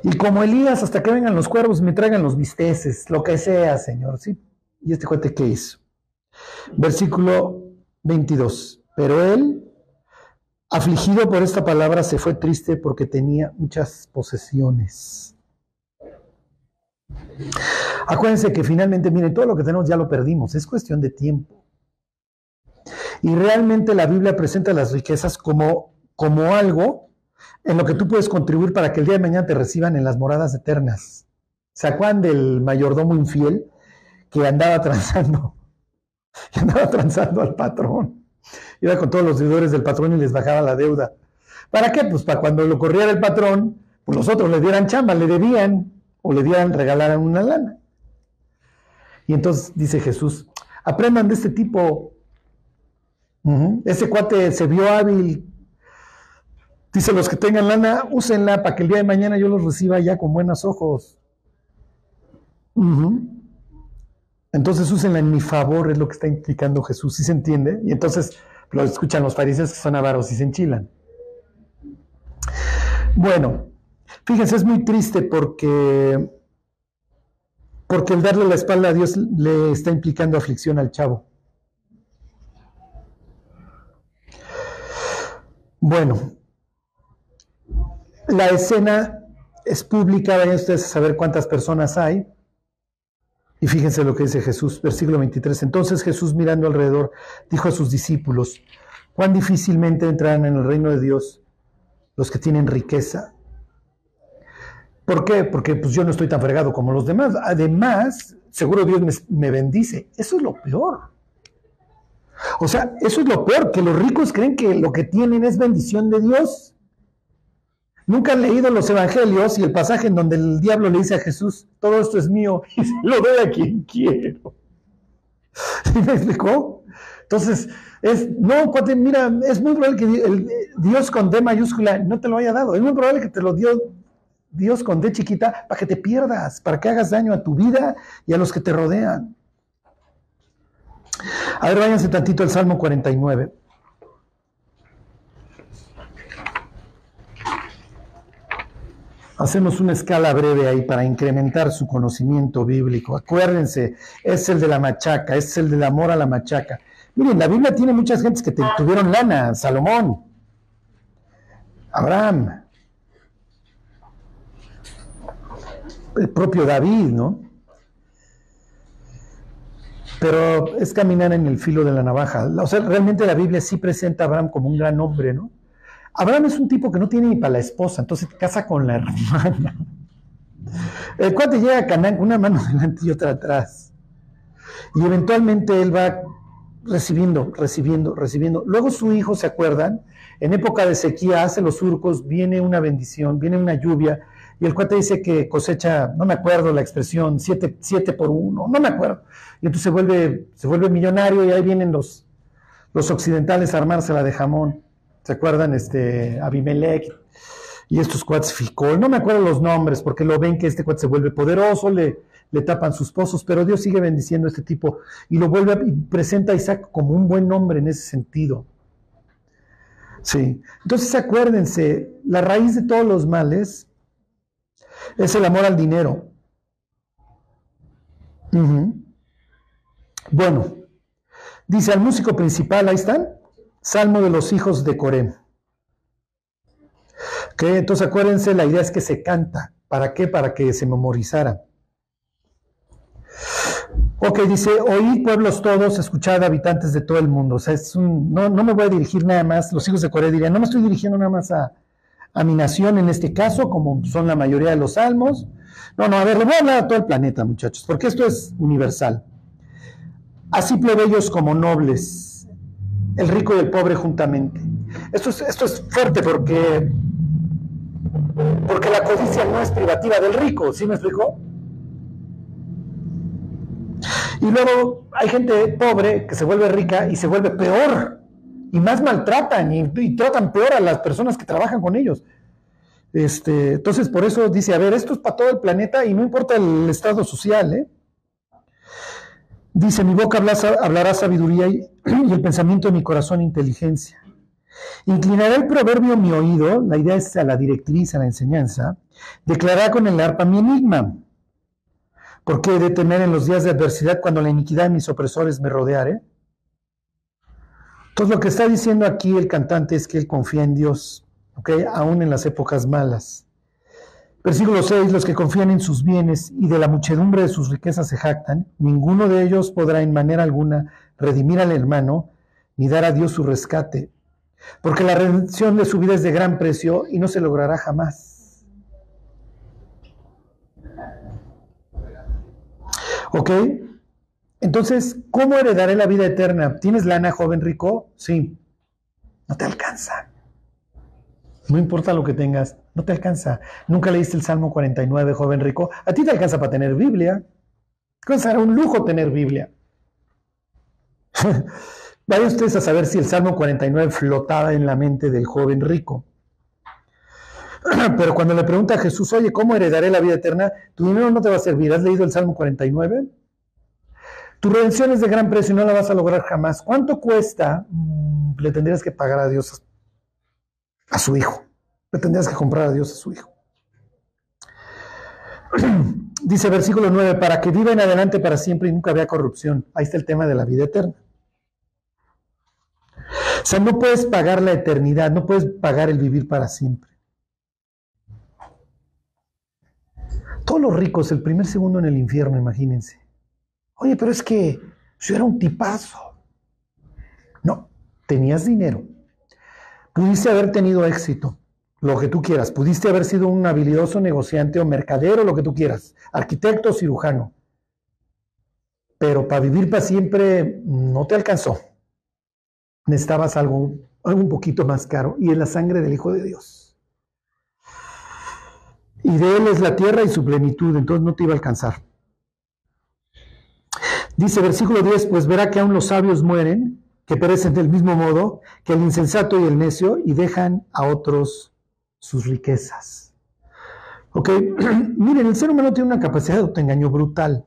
Speaker 1: Y, como Elías, hasta que vengan los cuervos, me traigan los bisteces, lo que sea, Señor. Sí, ¿Y este cuate qué hizo? Versículo 22. Pero él, afligido por esta palabra, se fue triste porque tenía muchas posesiones. Acuérdense que finalmente, miren, todo lo que tenemos ya lo perdimos, es cuestión de tiempo. Y realmente la Biblia presenta las riquezas como, como algo en lo que tú puedes contribuir para que el día de mañana te reciban en las moradas eternas. ¿Se del mayordomo infiel que andaba transando? [laughs] Que andaba transando al patrón. Iba con todos los deudores del patrón y les bajaba la deuda. ¿Para qué? Pues para cuando lo corriera el patrón, pues los otros le dieran chamba, le debían o le dieran, regalaran una lana. Y entonces dice Jesús, aprendan de este tipo. Ese cuate se vio hábil. Dice, los que tengan lana, úsenla para que el día de mañana yo los reciba ya con buenos ojos. Entonces úsenla en mi favor, es lo que está implicando Jesús, ¿sí se entiende? Y entonces lo escuchan los fariseos que son avaros y se enchilan. Bueno, fíjense, es muy triste porque, porque el darle la espalda a Dios le está implicando aflicción al chavo. Bueno, la escena es pública, vayan ustedes a saber cuántas personas hay. Y fíjense lo que dice Jesús, versículo 23. Entonces Jesús mirando alrededor dijo a sus discípulos, cuán difícilmente entrarán en el reino de Dios los que tienen riqueza. ¿Por qué? Porque pues yo no estoy tan fregado como los demás. Además, seguro Dios me, me bendice. Eso es lo peor. O sea, eso es lo peor, que los ricos creen que lo que tienen es bendición de Dios. Nunca han leído los evangelios y el pasaje en donde el diablo le dice a Jesús, todo esto es mío [laughs] y lo doy a quien quiero. [laughs] ¿Sí me explicó? Entonces, es, no, cuate, mira, es muy probable que Dios con D mayúscula no te lo haya dado. Es muy probable que te lo dio Dios con D chiquita para que te pierdas, para que hagas daño a tu vida y a los que te rodean. A ver, váyanse tantito al Salmo 49. Hacemos una escala breve ahí para incrementar su conocimiento bíblico. Acuérdense, es el de la machaca, es el del amor a la machaca. Miren, la Biblia tiene muchas gentes que tuvieron lana, Salomón, Abraham, el propio David, ¿no? Pero es caminar en el filo de la navaja. O sea, realmente la Biblia sí presenta a Abraham como un gran hombre, ¿no? Abraham es un tipo que no tiene ni para la esposa, entonces casa con la hermana. El cuate llega a Canaán con una mano [laughs] delante y otra atrás. Y eventualmente él va recibiendo, recibiendo, recibiendo. Luego su hijo, ¿se acuerdan? En época de sequía hace los surcos, viene una bendición, viene una lluvia, y el cuate dice que cosecha, no me acuerdo la expresión, siete, siete por uno, no me acuerdo. Y entonces se vuelve, se vuelve millonario y ahí vienen los, los occidentales a armársela de jamón. ¿Se acuerdan? Este, Abimelech y estos cuates Ficol, no me acuerdo los nombres, porque lo ven que este cuate se vuelve poderoso, le, le tapan sus pozos, pero Dios sigue bendiciendo a este tipo y lo vuelve y presenta a Isaac como un buen hombre en ese sentido. Sí. Entonces acuérdense, la raíz de todos los males es el amor al dinero. Bueno, dice al músico principal, ahí están, Salmo de los hijos de Coré. Que entonces acuérdense, la idea es que se canta. ¿Para qué? Para que se memorizara. Ok, dice, oíd pueblos todos, escuchad habitantes de todo el mundo. O sea, es no, no, me voy a dirigir nada más, los hijos de Coré dirían, no me estoy dirigiendo nada más a, a, mi nación en este caso, como son la mayoría de los salmos. No, no, a ver, le voy a hablar a todo el planeta, muchachos, porque esto es universal. Así plebeyos como nobles, el rico y el pobre juntamente. Esto es, esto es fuerte porque, porque la codicia no es privativa del rico, ¿sí me explicó? Y luego hay gente pobre que se vuelve rica y se vuelve peor y más maltratan y, tratan peor a las personas que trabajan con ellos. Este, entonces, por eso dice, a ver, esto es para todo el planeta y no importa el estado social, ¿eh? Dice, mi boca hablará sabiduría [clears throat] y, el pensamiento de mi corazón inteligencia. Inclinará el proverbio mi oído, la idea es a la directriz, a la enseñanza, declarará con el arpa mi enigma. ¿Por qué he de temer en los días de adversidad cuando la iniquidad de mis opresores me rodeare? Entonces lo que está diciendo aquí el cantante es que él confía en Dios, ¿ok? Aún en las épocas malas. Versículo 6, los que confían en sus bienes y de la muchedumbre de sus riquezas se jactan, ninguno de ellos podrá en manera alguna redimir al hermano, ni dar a Dios su rescate, porque la redención de su vida es de gran precio y no se logrará jamás. ¿Ok? Entonces, ¿cómo heredaré la vida eterna? ¿Tienes lana, joven rico? Sí. No te alcanza. No importa lo que tengas, no te alcanza. Nunca leíste el Salmo 49, joven rico. A ti te alcanza para tener Biblia. Será un lujo tener Biblia. [laughs] Vayan ustedes a saber si el Salmo 49 flotaba en la mente del joven rico. [clears throat] Pero cuando le pregunta a Jesús, oye, ¿cómo heredaré la vida eterna? Tu dinero no te va a servir. ¿Has leído el Salmo 49? Tu redención es de gran precio y no la vas a lograr jamás. ¿Cuánto cuesta? Mm, le tendrías que pagar a Dios a su hijo. Le tendrías que comprar a Dios a su hijo. [clears throat] Dice versículo 9, para que viva en adelante para siempre y nunca vea corrupción. Ahí está el tema de la vida eterna. O sea, no puedes pagar la eternidad, no puedes pagar el vivir para siempre. Todos los ricos, el primer segundo en el infierno, imagínense. Oye, pero es que yo era un tipazo. No, tenías dinero. Pudiste haber tenido éxito, lo que tú quieras. Pudiste haber sido un habilidoso negociante o mercadero, lo que tú quieras. Arquitecto cirujano. Pero para vivir para siempre no te alcanzó. Necesitabas algo, algo un poquito más caro y es la sangre del Hijo de Dios. Y de Él es la tierra y su plenitud, entonces no te iba a alcanzar. Dice versículo 10, pues verá que aún los sabios mueren, que perecen del mismo modo que el insensato y el necio y dejan a otros sus riquezas. Ok, [clears throat] miren, el ser humano tiene una capacidad de autoengaño brutal.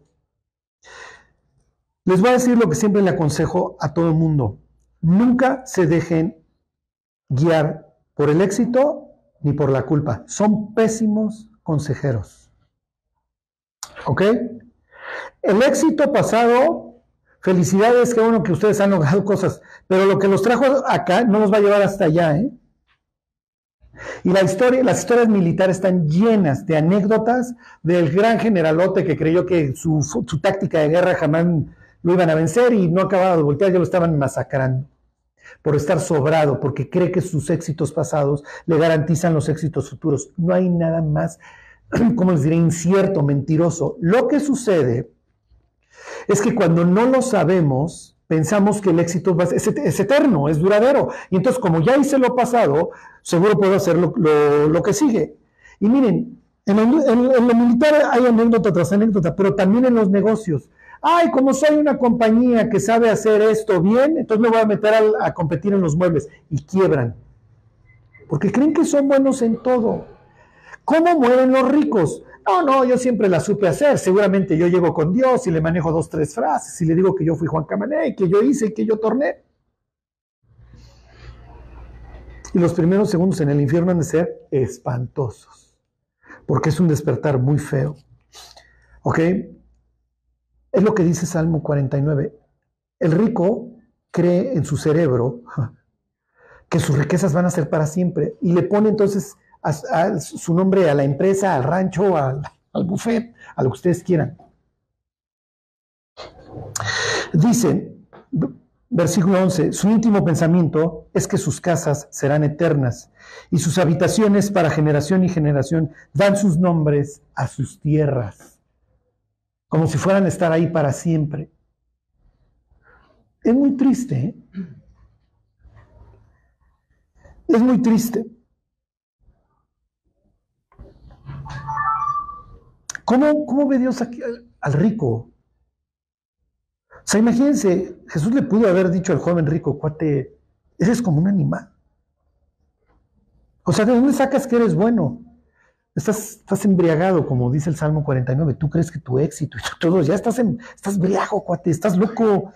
Speaker 1: Les voy a decir lo que siempre le aconsejo a todo el mundo. Nunca se dejen guiar por el éxito ni por la culpa. Son pésimos consejeros. ¿Ok? El éxito pasado, felicidades, que bueno que ustedes han logrado cosas, pero lo que los trajo acá no los va a llevar hasta allá, ¿eh? Y la historia, las historias militares están llenas de anécdotas del gran generalote que creyó que su, táctica de guerra jamás lo iban a vencer y no acababa de voltear, ya lo estaban masacrando por estar sobrado, porque cree que sus éxitos pasados le garantizan los éxitos futuros. No hay nada más, [clears throat] como les diré, incierto, mentiroso. Lo que sucede es que cuando no lo sabemos, pensamos que el éxito es, eterno, es duradero. Y entonces, como ya hice lo pasado, seguro puedo hacer lo, que sigue. Y miren, en, en, lo militar hay anécdota tras anécdota, pero también en los negocios. Ay, como soy una compañía que sabe hacer esto bien, entonces me voy a meter a, a competir en los muebles. Y quiebran. Porque creen que son buenos en todo. ¿Cómo mueren los ricos? No, no, yo siempre la supe hacer. Seguramente yo llego con Dios y le manejo dos, tres frases y le digo que yo fui Juan Camané, que yo hice, que yo torné. Y los primeros segundos en el infierno han de ser espantosos, porque es un despertar muy feo. ¿Ok? Es lo que dice Salmo 49. El rico cree en su cerebro que sus riquezas van a ser para siempre y le pone entonces su nombre a la empresa, al rancho, al, al buffet, a lo que ustedes quieran. Dice, versículo 11, su íntimo pensamiento es que sus casas serán eternas y sus habitaciones para generación y generación dan sus nombres a sus tierras, como si fueran a estar ahí para siempre. Es muy triste. ¿eh? Es muy triste. ¿Cómo, ve Dios aquí al, rico? O sea, imagínense, Jesús le pudo haber dicho al joven rico, cuate, eres como un animal. O sea, ¿de dónde sacas que eres bueno? Estás, estás embriagado, como dice el Salmo 49. Tú crees que tu éxito y todo, ya estás, en, estás briago, cuate, estás loco.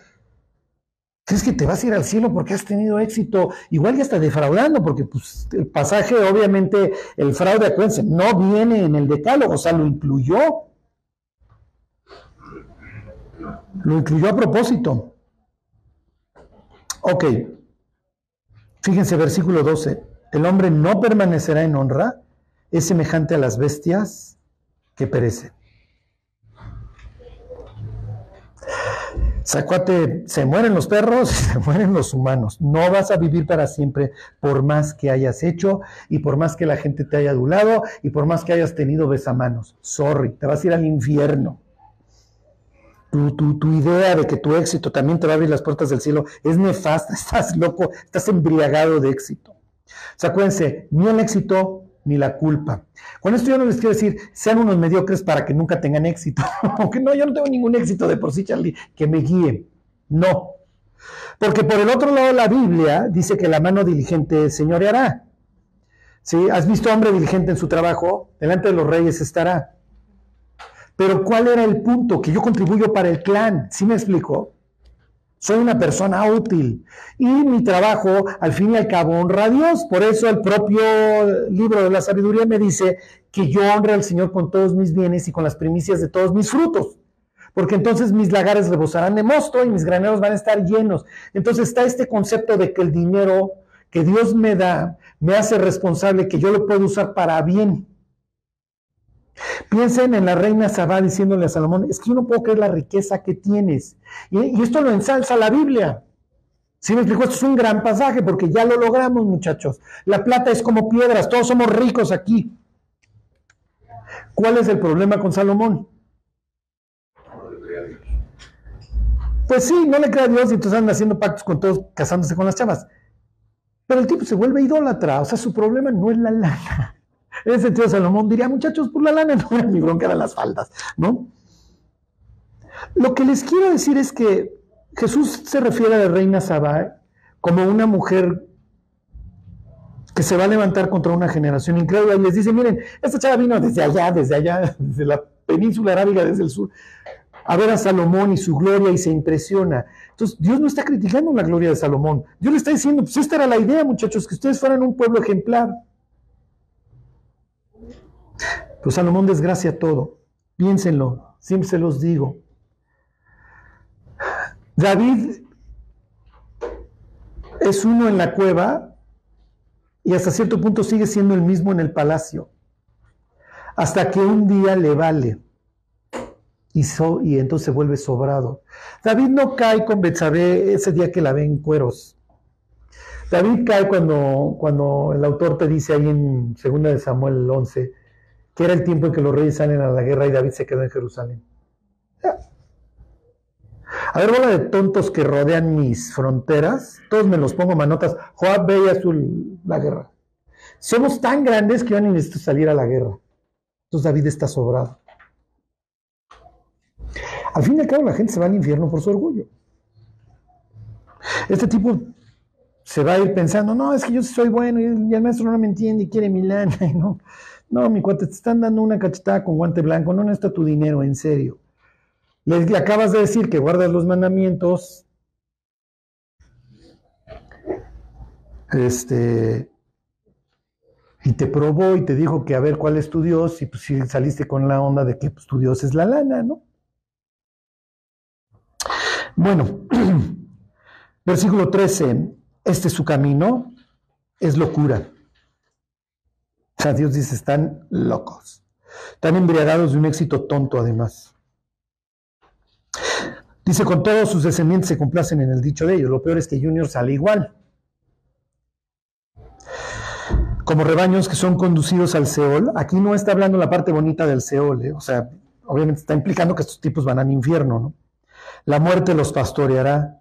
Speaker 1: ¿Crees que te vas a ir al cielo porque has tenido éxito? Igual ya está defraudando, porque pues, el pasaje, obviamente, el fraude, acuérdense, no viene en el decálogo, o sea, lo incluyó. Lo incluyó a propósito. Ok. Fíjense, versículo 12. El hombre no permanecerá en honra, es semejante a las bestias que perecen. Sacuate, se mueren los perros y [laughs] se mueren los humanos. No vas a vivir para siempre por más que hayas hecho y por más que la gente te haya adulado y por más que hayas tenido besamanos. Sorry, te vas a ir al infierno. Tu, tu, tu, idea de que tu éxito también te va a abrir las puertas del cielo es nefasta, [laughs] estás loco, estás embriagado de éxito. O sea, acuérdense, ni el éxito ni la culpa. Con esto yo no les quiero decir, sean unos mediocres para que nunca tengan éxito. [laughs] Aunque no, yo no tengo ningún éxito de por sí, Charlie, que me guíe. No. Porque por el otro lado la Biblia dice que la mano diligente señoreará. ¿Sí? ¿Has visto hombre diligente en su trabajo? Delante de los reyes estará. Pero ¿cuál era el punto? Que yo contribuyo para el clan. ¿Sí me explico? Soy una persona útil y mi trabajo al fin y al cabo honra a Dios. Por eso el propio libro de la sabiduría me dice que yo honre al Señor con todos mis bienes y con las primicias de todos mis frutos. Porque entonces mis lagares rebosarán de mosto y mis graneros van a estar llenos. Entonces está este concepto de que el dinero que Dios me da me hace responsable que yo lo puedo usar para bien. Piensen en la reina Sabá diciéndole a Salomón, es que yo no puedo creer la riqueza que tienes. Y, esto lo ensalza la Biblia. Si me explico, esto es un gran pasaje porque ya lo logramos, muchachos. La plata es como piedras, todos somos ricos aquí. ¿Cuál es el problema con Salomón? Pues sí, no le crea Dios y entonces andan haciendo pactos con todos, casándose con las chavas. Pero el tipo se vuelve idólatra, o sea, su problema no es la lana. En ese sentido, Salomón diría, muchachos, por la lana no era mi bronca, eran las faldas, ¿no? Lo que les quiero decir es que Jesús se refiere a la reina Sabá como una mujer que se va a levantar contra una generación incrédula y les dice, miren, esta chava vino desde allá, desde allá, desde la península arábiga, desde el sur, a ver a Salomón y su gloria y se impresiona. Entonces, Dios no está criticando la gloria de Salomón. Dios le está diciendo, pues esta era la idea, muchachos, que ustedes fueran un pueblo ejemplar. Pues Salomón desgracia todo. Piénsenlo, siempre se los digo. David es uno en la cueva y hasta cierto punto sigue siendo el mismo en el palacio. Hasta que un día le vale y, entonces se vuelve sobrado. David no cae con Betsabé ese día que la ve en cueros. David cae cuando, cuando el autor te dice ahí en 2 de Samuel 11, que era el tiempo en que los reyes salen a la guerra y David se quedó en Jerusalén. A ver, bola de tontos que rodean mis fronteras, todos me los pongo manotas. Joab ve y azul la guerra. Somos tan grandes que yo ni necesito salir a la guerra. Entonces David está sobrado. Al fin y al cabo la gente se va al infierno por su orgullo. Este tipo se va a ir pensando, no, es que yo soy bueno y el maestro no me entiende y quiere mi lana. Y [laughs] no, no, mi cuate, te están dando una cachetada con guante blanco, no necesita tu dinero, en serio. Le, acabas de decir que guardas los mandamientos. Este. Y te probó y te dijo que a ver cuál es tu Dios, y pues si saliste con la onda de que pues, tu Dios es la lana, ¿no? Bueno, [clears throat] versículo 13, este es su camino, es locura. Dios dice, están locos. Están embriagados de un éxito tonto además. Dice, con todos sus descendientes se complacen en el dicho de ellos. Lo peor es que Junior sale igual. Como rebaños que son conducidos al Seol. Aquí no está hablando la parte bonita del Seol. ¿eh? O sea, obviamente está implicando que estos tipos van al infierno. ¿no? La muerte los pastoreará.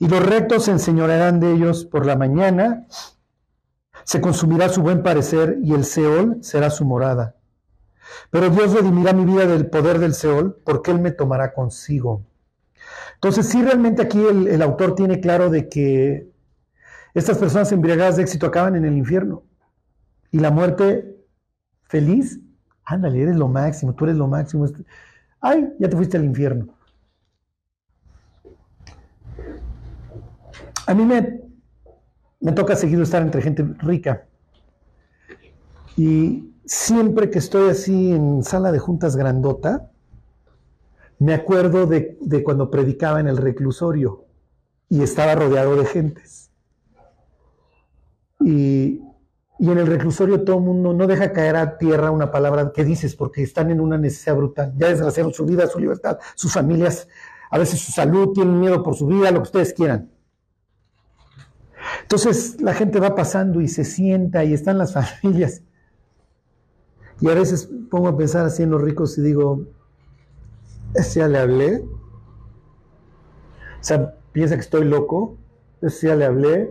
Speaker 1: Y los rectos se enseñorearán de ellos por la mañana se consumirá su buen parecer y el Seol será su morada. Pero Dios redimirá mi vida del poder del Seol porque Él me tomará consigo. Entonces, sí, realmente aquí el, autor tiene claro de que estas personas embriagadas de éxito acaban en el infierno. Y la muerte feliz, ándale, eres lo máximo, tú eres lo máximo. Ay, ya te fuiste al infierno. A mí me me toca seguido estar entre gente rica. Y siempre que estoy así en sala de juntas grandota, me acuerdo de, cuando predicaba en el reclusorio y estaba rodeado de gentes. Y, y en el reclusorio todo el mundo no deja caer a tierra una palabra que dices porque están en una necesidad brutal. Ya desgraciaron su vida, su libertad, sus familias a veces su salud, tienen miedo por su vida, lo que ustedes quieran. Entonces la gente va pasando y se sienta y están las [laughs] familias. Y a veces pongo a pensar así en los ricos y digo, ¿ese ya le hablé? O sea, piensa que estoy loco, ese ya le hablé.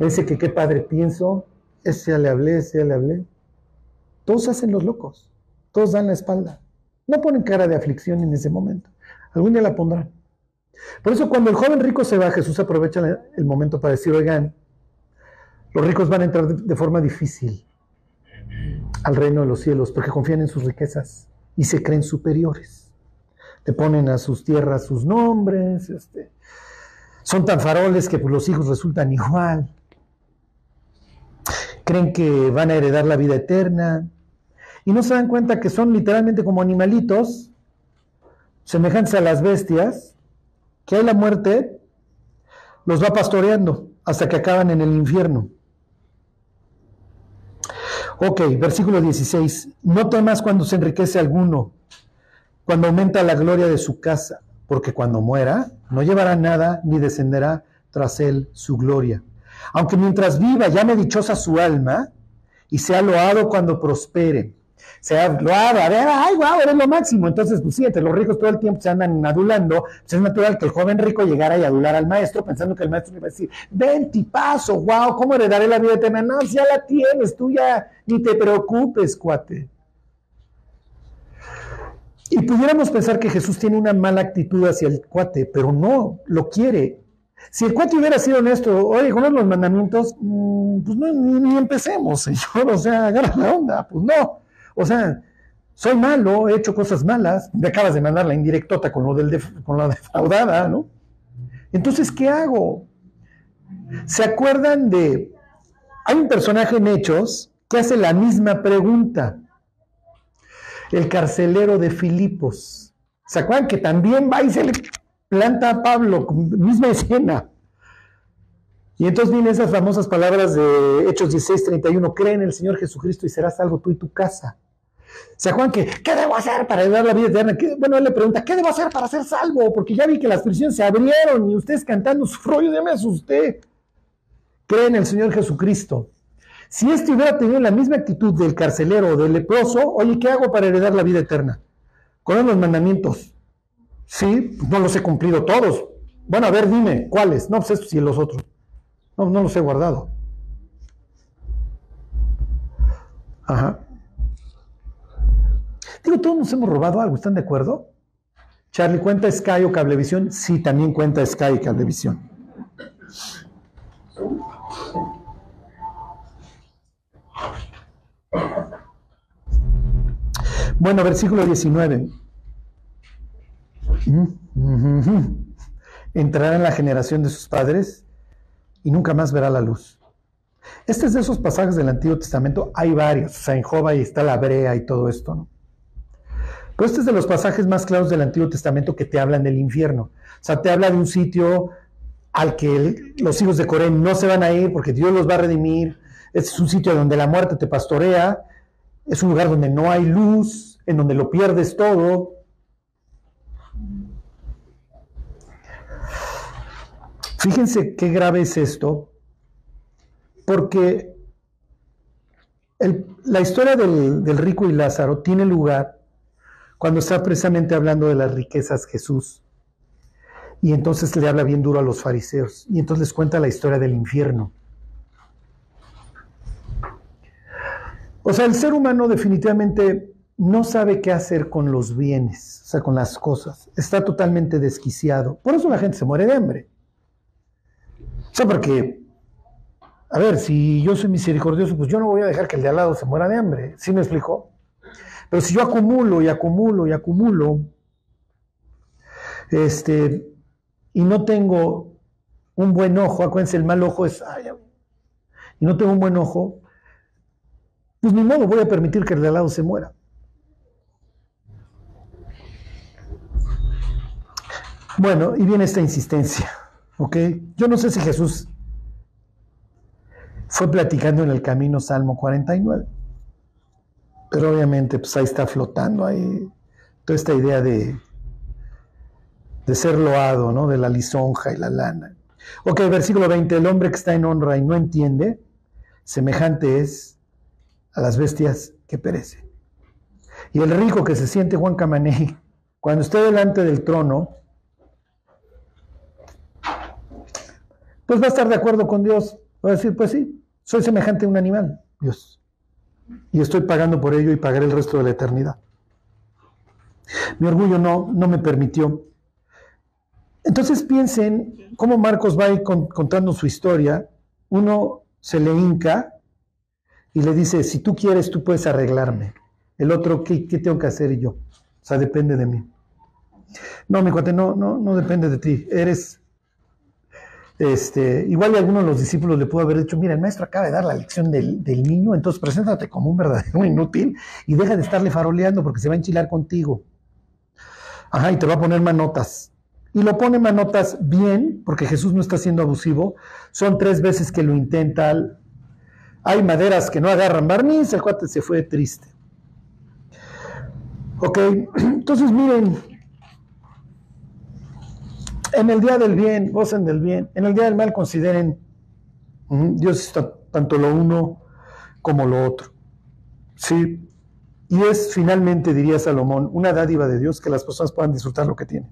Speaker 1: Dice que qué padre pienso, ese ya le hablé, ese ya le hablé. Todos hacen los locos, todos dan la espalda. No ponen cara de aflicción en ese momento. Algún día la pondrán. Por eso cuando el joven rico se va, Jesús aprovecha el momento para decir, oigan, los ricos van a entrar de forma difícil al reino de los cielos porque confían en sus riquezas y se creen superiores. Le ponen a sus tierras sus nombres, este, son tan faroles que pues, los hijos resultan igual. Creen que van a heredar la vida eterna y no se dan cuenta que son literalmente como animalitos, semejantes a las bestias, que hay la muerte los va pastoreando hasta que acaban en el infierno. Ok, versículo 16. No temas cuando se enriquece alguno, cuando aumenta la gloria de su casa, porque cuando muera no llevará nada ni descenderá tras él su gloria. Aunque mientras viva llame dichosa su alma y sea loado cuando prospere sea loado, a ver, ay, wow, eres lo máximo. Entonces, pues sí, los ricos todo el tiempo se andan adulando. Pues es natural que el joven rico llegara y adular al maestro, pensando que el maestro le iba a decir, ven, tipazo, wow, ¿cómo heredaré la vida eterna? No, si ya la tienes, tú ya ni te preocupes, cuate. Y pudiéramos pensar que Jesús tiene una mala actitud hacia el cuate, pero no, lo quiere. Si el cuate hubiera sido honesto, oye, con los mandamientos, mm, pues no, ni, ni, empecemos, [laughs] señor, o sea, agarra la onda, pues no. O sea, soy malo, he hecho cosas malas, me acabas de mandar la indirectota con, lo del con la defraudada, ¿no? Entonces, ¿qué hago? ¿Se acuerdan de... Hay un personaje en Hechos que hace la misma pregunta. El carcelero de Filipos. ¿Se acuerdan que también va y se le planta a Pablo, misma escena? Y entonces vienen esas famosas palabras de Hechos 16, 31, cree en el Señor Jesucristo y serás salvo tú y tu casa. ¿Se acuerdan que qué debo hacer para ayudar la vida eterna? Bueno, él le pregunta, ¿qué debo hacer para ser salvo? Porque ya vi que las prisiones se abrieron y ustedes cantando su rollo, ya me asusté. Cree en el Señor Jesucristo. Si este hubiera tenido la misma actitud del carcelero o del leproso, oye, ¿qué hago para heredar la vida eterna? Con los mandamientos. Sí, no los he cumplido todos. Bueno, a ver, dime, ¿cuáles? No, pues estos y los otros. No, no los he guardado. Ajá. Digo, todos nos hemos robado algo, ¿están de acuerdo? Charlie, ¿cuenta Sky o Cablevisión? Sí, también cuenta Sky y Cablevisión. Bueno, versículo 19. Entrará en la generación de sus padres y nunca más verá la luz. Este es de esos pasajes del Antiguo Testamento, hay varios, o sea, en Joba y está la brea y todo esto, ¿no? Pero este es de los pasajes más claros del Antiguo Testamento que te hablan del infierno. O sea, te habla de un sitio al que los hijos de Coré no se van a ir porque Dios los va a redimir. Este es un sitio donde la muerte te pastorea. Es un lugar donde no hay luz, en donde lo pierdes todo. Fíjense qué grave es esto, porque la historia del, del rico y Lázaro tiene lugar cuando está precisamente hablando de las riquezas Jesús. Y entonces le habla bien duro a los fariseos. Y entonces les cuenta la historia del infierno. O sea, el ser humano definitivamente no sabe qué hacer con los bienes, o sea, con las cosas. Está totalmente desquiciado. Por eso la gente se muere de hambre. O sea, porque, a ver, si yo soy misericordioso, pues yo no voy a dejar que el de al lado se muera de hambre. ¿Sí me explico? Pero si yo acumulo y acumulo y acumulo, este, y no tengo un buen ojo, acuérdense, el mal ojo es, y no tengo un buen ojo, pues ni modo voy a permitir que el de al lado se muera. Bueno, y viene esta insistencia, ¿ok? Yo no sé si Jesús fue platicando en el camino Salmo 49. Pero obviamente, pues ahí está flotando ahí toda esta idea de, de ser loado, ¿no? De la lisonja y la lana. Ok, versículo 20, el hombre que está en honra y no entiende, semejante es a las bestias que perecen. Y el rico que se siente Juan Camané, cuando esté delante del trono, pues va a estar de acuerdo con Dios. Va a decir, pues sí, soy semejante a un animal, Dios. Y estoy pagando por ello y pagaré el resto de la eternidad. Mi orgullo no, no me permitió. Entonces piensen cómo Marcos va contando su historia. Uno se le hinca y le dice, si tú quieres, tú puedes arreglarme. El otro, ¿qué, qué tengo que hacer yo? O sea, depende de mí. No, mi cuate, no, no, no depende de ti. Eres, este, igual y alguno de los discípulos le pudo haber dicho, mira, el maestro acaba de dar la lección del, del, niño, entonces preséntate como un verdadero [laughs] inútil y deja de estarle faroleando porque se va a enchilar contigo. Ajá, y te va a poner manotas. Y lo pone manotas bien, porque Jesús no está siendo abusivo. Son tres veces que lo intenta. Hay maderas que no agarran barniz, el cuate se fue triste. Ok, [clears throat] entonces miren, en el día del bien, gocen del bien, en el día del mal consideren, Dios está tanto lo uno como lo otro. Sí, y es finalmente, diría Salomón, una dádiva de Dios que las personas puedan disfrutar lo que tienen.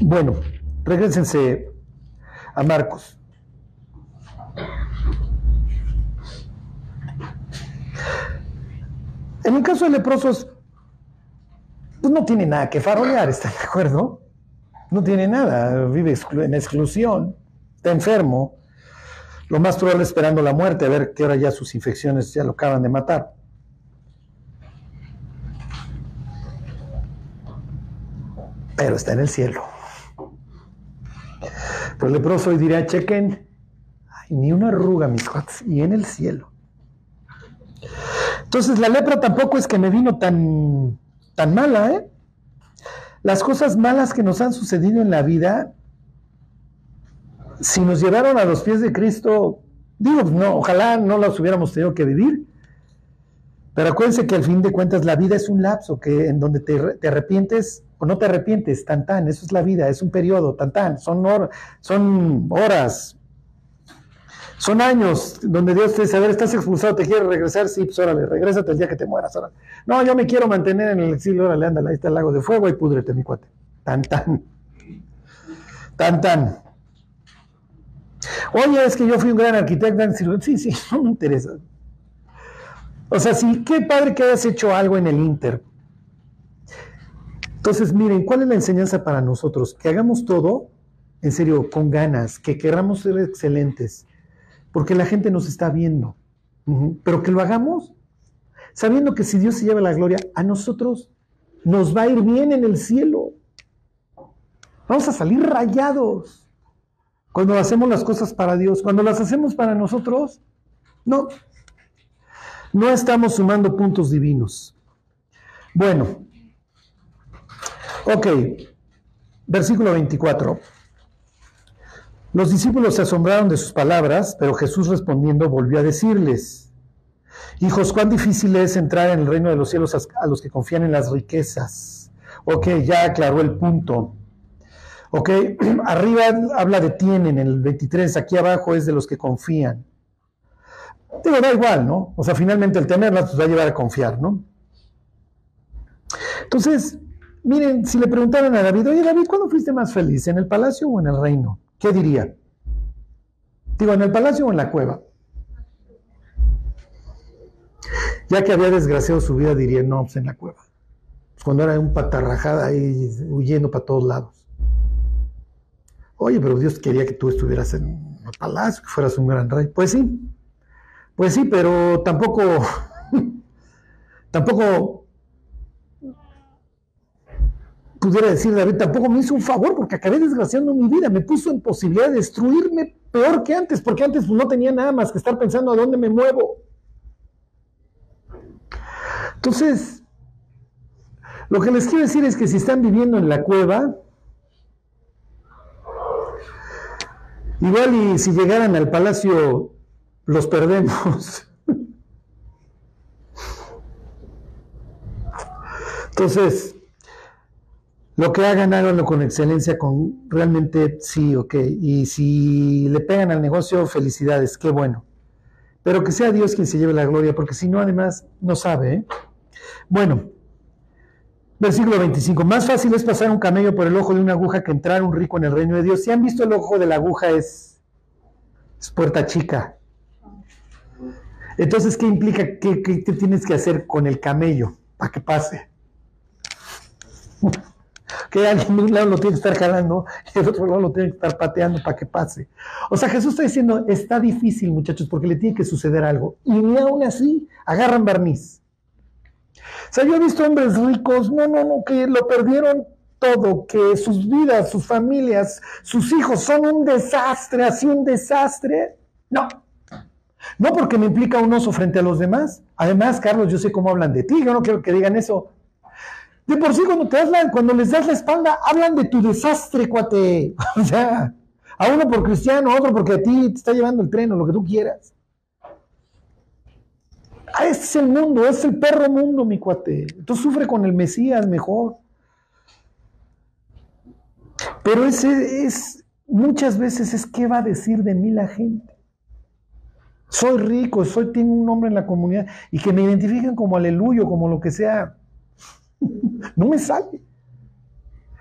Speaker 1: Bueno, regresense a Marcos. En el caso de leprosos, pues no tiene nada que farolear, ¿están de acuerdo? No tiene nada, vive en exclusión, está enfermo, lo más probable esperando la muerte, a ver qué hora ya sus infecciones ya lo acaban de matar. Pero está en el cielo. Pero el leproso hoy diría, chequen, ni una arruga, mis cuates, y en el cielo. Entonces la lepra tampoco es que me vino tan, tan mala, ¿eh? Las cosas malas que nos han sucedido en la vida, si nos llevaron a los pies de Cristo, digo, no, ojalá no las hubiéramos tenido que vivir, pero acuérdense que al fin de cuentas la vida es un lapso que en donde te, te arrepientes o no te arrepientes, tan tan, eso es la vida, es un periodo, tan tan, son, son horas, son años donde Dios te dice, a ver, estás expulsado, te quieres regresar, sí, pues órale, regrésate el día que te mueras. Órale. No, yo me quiero mantener en el exilio, órale, ándale, ahí está el lago de fuego y púdrete, mi cuate. Tan tan. Tan tan. Oye, es que yo fui un gran arquitecto, sí, sí, [laughs] no me interesa. O sea, sí, qué padre que hayas hecho algo en el Inter, entonces, miren, ¿cuál es la enseñanza para nosotros? Que hagamos todo, en serio, con ganas, que queramos ser excelentes, porque la gente nos está viendo, pero que lo hagamos sabiendo que si Dios se lleva la gloria, a nosotros nos va a ir bien en el cielo. Vamos a salir rayados cuando hacemos las cosas para Dios. Cuando las hacemos para nosotros, no. No estamos sumando puntos divinos. Bueno, Ok, versículo 24. Los discípulos se asombraron de sus palabras, pero Jesús respondiendo volvió a decirles, hijos, cuán difícil es entrar en el reino de los cielos a los que confían en las riquezas. Ok, ya aclaró el punto. Ok, [clears throat] arriba habla de tienen, en el 23, aquí abajo es de los que confían. Digo, da igual, ¿no? O sea, finalmente el tenerlas pues, va a llevar a confiar, ¿no? Entonces, Miren, si le preguntaran a David, oye David, ¿cuándo fuiste más feliz? ¿En el palacio o en el reino? ¿Qué diría? Digo, ¿en el palacio o en la cueva? Ya que había desgraciado su vida, diría, no, pues en la cueva. Pues cuando era un patarrajada ahí huyendo para todos lados. Oye, pero Dios quería que tú estuvieras en el palacio, que fueras un gran rey. Pues sí, pues sí, pero tampoco, [laughs] tampoco pudiera decir David, tampoco me hizo un favor porque acabé desgraciando mi vida, me puso en posibilidad de destruirme peor que antes, porque antes no tenía nada más que estar pensando a dónde me muevo. Entonces, lo que les quiero decir es que si están viviendo en la cueva, igual y si llegaran al palacio, los perdemos. [laughs] Entonces, lo que hagan, háganlo con excelencia, con realmente sí, ok. Y si le pegan al negocio, felicidades, qué bueno. Pero que sea Dios quien se lleve la gloria, porque si no, además, no sabe. ¿eh? Bueno, versículo 25. Más fácil es pasar un camello por el ojo de una aguja que entrar un rico en el reino de Dios. Si han visto el ojo de la aguja, es, es puerta chica. Entonces, ¿qué implica? ¿Qué, qué, tienes que hacer con el camello para que pase? Que alguien de un lado lo tiene que estar jalando y el otro lado lo tiene que estar pateando para que pase. O sea, Jesús está diciendo, está difícil muchachos porque le tiene que suceder algo. Y ni aún así agarran barniz. O sea, visto hombres ricos, no, no, no, que lo perdieron todo, que sus vidas, sus familias, sus hijos son un desastre, así un desastre. No. No porque me implica un oso frente a los demás. Además, Carlos, yo sé cómo hablan de ti, yo no quiero que digan eso. De por sí, cuando, te das cuando les das la espalda, hablan de tu desastre, cuate. [laughs] O sea, a uno por cristiano, a otro porque a ti te está llevando el tren o lo que tú quieras. Ah, este es el mundo, es el perro mundo, mi cuate. Tú sufre con el Mesías mejor. Pero ese es, muchas veces es qué va a decir de mí la gente. Soy rico, soy, tengo un nombre en la comunidad y que me identifiquen como aleluyo, como lo que sea. No me sale.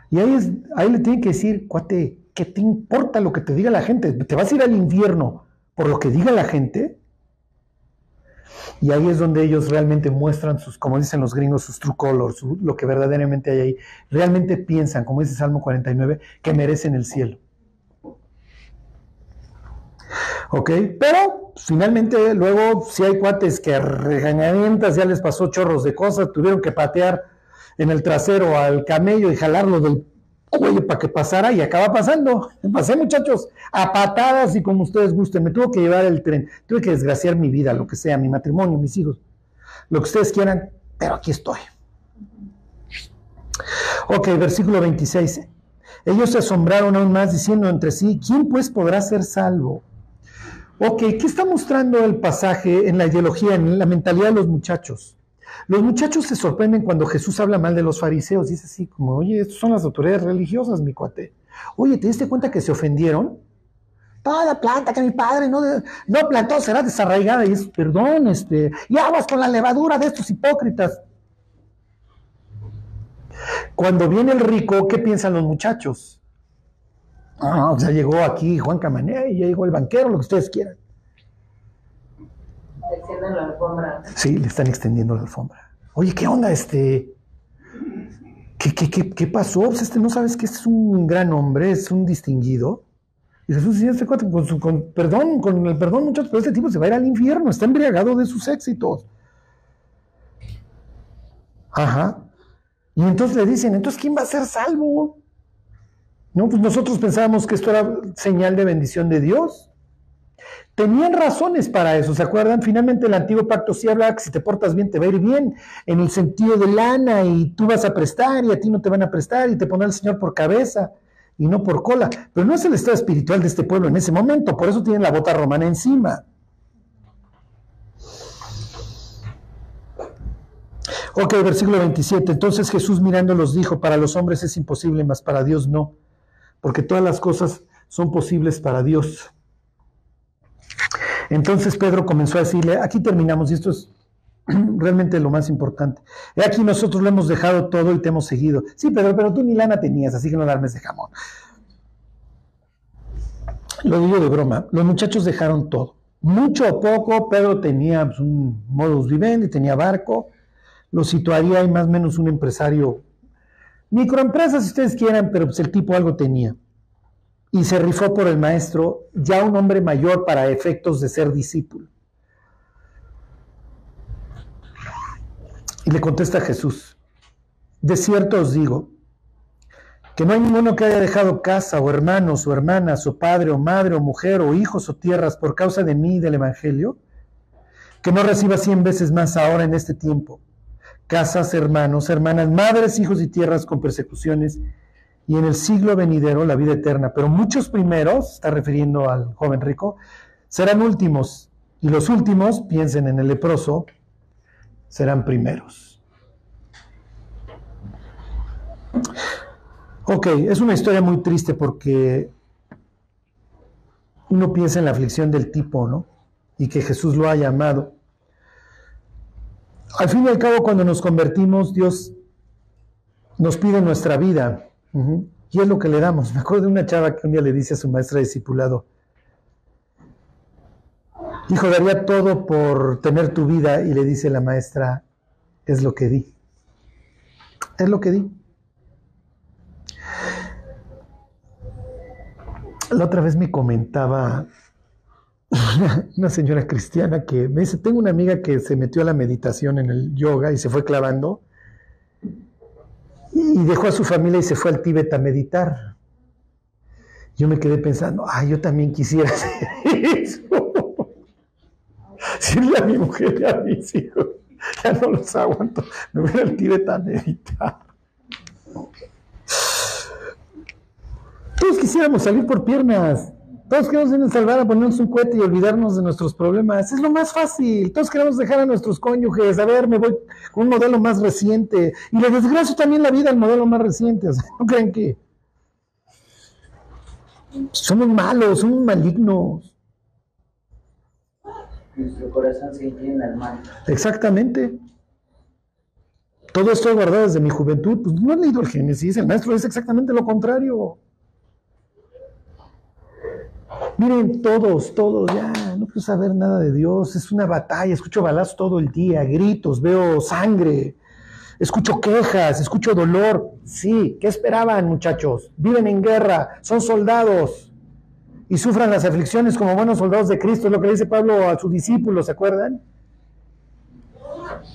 Speaker 1: Y ahí, es, ahí le tienen que decir, cuate, ¿qué te importa lo que te diga la gente? ¿Te vas a ir al infierno por lo que diga la gente? Y ahí es donde ellos realmente muestran sus, como dicen los gringos, sus true colors, lo que verdaderamente hay ahí. Realmente piensan, como dice Salmo 49, que merecen el cielo. ¿Ok? Pero finalmente luego si hay cuates que regañamientas ya les pasó chorros de cosas, tuvieron que patear en el trasero al camello y jalarlo del cuello para que pasara y acaba pasando. [laughs] Pasé muchachos, a patadas y como ustedes gusten. Me tuvo que llevar el tren, tuve que desgraciar mi vida, lo que sea, mi matrimonio, mis hijos, lo que ustedes quieran, pero aquí estoy. Ok, versículo 26. Ellos se asombraron aún más diciendo entre sí, ¿quién pues podrá ser salvo? Ok, ¿qué está mostrando el pasaje en la ideología, en la mentalidad de los muchachos? Los muchachos se sorprenden cuando Jesús habla mal de los fariseos. Dice así como, oye, estos son las autoridades religiosas, mi cuate. Oye, ¿te diste cuenta que se ofendieron? Toda planta que mi padre no, no plantó será desarraigada. Y es, perdón, este, y aguas con la levadura de estos hipócritas. Cuando viene el rico, ¿qué piensan los muchachos? Ah, o sea, llegó aquí Juan Camané y ya llegó el banquero, lo que ustedes quieran
Speaker 2: extienden la alfombra.
Speaker 1: Sí, le están extendiendo la alfombra. Oye, ¿qué onda este? ¿Qué, qué, qué, pasó? Pues este no sabes que este es un gran hombre, es un distinguido. Y Jesús dice, este con, su, con perdón, con el perdón, muchachos, pero este tipo se va a ir al infierno, está embriagado de sus éxitos. Ajá. Y entonces le dicen, entonces, ¿quién va a ser salvo? No, pues nosotros pensábamos que esto era señal de bendición de Dios. Tenían razones para eso, ¿se acuerdan? Finalmente el antiguo pacto sí hablaba que si te portas bien te va a ir bien, en el sentido de lana y tú vas a prestar y a ti no te van a prestar y te pondrá el Señor por cabeza y no por cola. Pero no es el estado espiritual de este pueblo en ese momento, por eso tienen la bota romana encima. Ok, versículo 27. Entonces Jesús mirándolos dijo, para los hombres es imposible, mas para Dios no, porque todas las cosas son posibles para Dios. Entonces Pedro comenzó a decirle, aquí terminamos y esto es [clears throat] realmente lo más importante. He aquí nosotros lo hemos dejado todo y te hemos seguido. Sí, Pedro, pero tú ni lana tenías, así que no darme de jamón. Lo digo de broma, los muchachos dejaron todo. Mucho o poco, Pedro tenía pues, un modus vivendi, tenía barco, lo situaría ahí más o menos un empresario, microempresa si ustedes quieran, pero pues el tipo algo tenía y se rifó por el maestro, ya un hombre mayor para efectos de ser discípulo. Y le contesta Jesús, de cierto os digo, que no hay ninguno que haya dejado casa o hermanos o hermanas o padre o madre o mujer o hijos o tierras por causa de mí y del Evangelio, que no reciba cien veces más ahora en este tiempo, casas, hermanos, hermanas, madres, hijos y tierras con persecuciones y en el siglo venidero la vida eterna. Pero muchos primeros, está refiriendo al joven rico, serán últimos, y los últimos, piensen en el leproso, serán primeros. Ok, es una historia muy triste porque uno piensa en la aflicción del tipo, ¿no? Y que Jesús lo ha llamado. Al fin y al cabo, cuando nos convertimos, Dios nos pide nuestra vida. Y es lo que le damos. Me acuerdo de una chava que un día le dice a su maestra discipulado, hijo, daría todo por tener tu vida. Y le dice la maestra, es lo que di. Es lo que di. La otra vez me comentaba [laughs] una señora cristiana que me dice, tengo una amiga que se metió a la meditación en el yoga y se fue clavando y dejó a su familia y se fue al Tíbet a meditar. Yo me quedé pensando, ay, yo también quisiera [laughs] hacer eso. Decirle a mi mujer y a mis hijos, ya no los aguanto, me voy al Tíbet a meditar. Todos quisiéramos salir por piernas. Todos queremos ir a salvar a ponernos un cohete y olvidarnos de nuestros problemas. Es lo más fácil. Todos queremos dejar a nuestros cónyuges. A ver, me voy con un modelo más reciente. Y le desgracio también la vida al modelo más reciente. [laughs] O sea, ¿no creen que somos malos, somos malignos?
Speaker 3: Nuestro corazón se inclina al mal.
Speaker 1: Exactamente. Todo esto guardado desde mi juventud. Pues no he leído el Génesis. El maestro es exactamente lo contrario. Miren, todos, todos, ya, no quiero saber nada de Dios, es una batalla, escucho balazos todo el día, gritos, veo sangre, escucho quejas, escucho dolor. Sí, ¿qué esperaban muchachos? Viven en guerra, son soldados y sufran las aflicciones como buenos soldados de Cristo, es lo que dice Pablo a sus discípulos, ¿se acuerdan?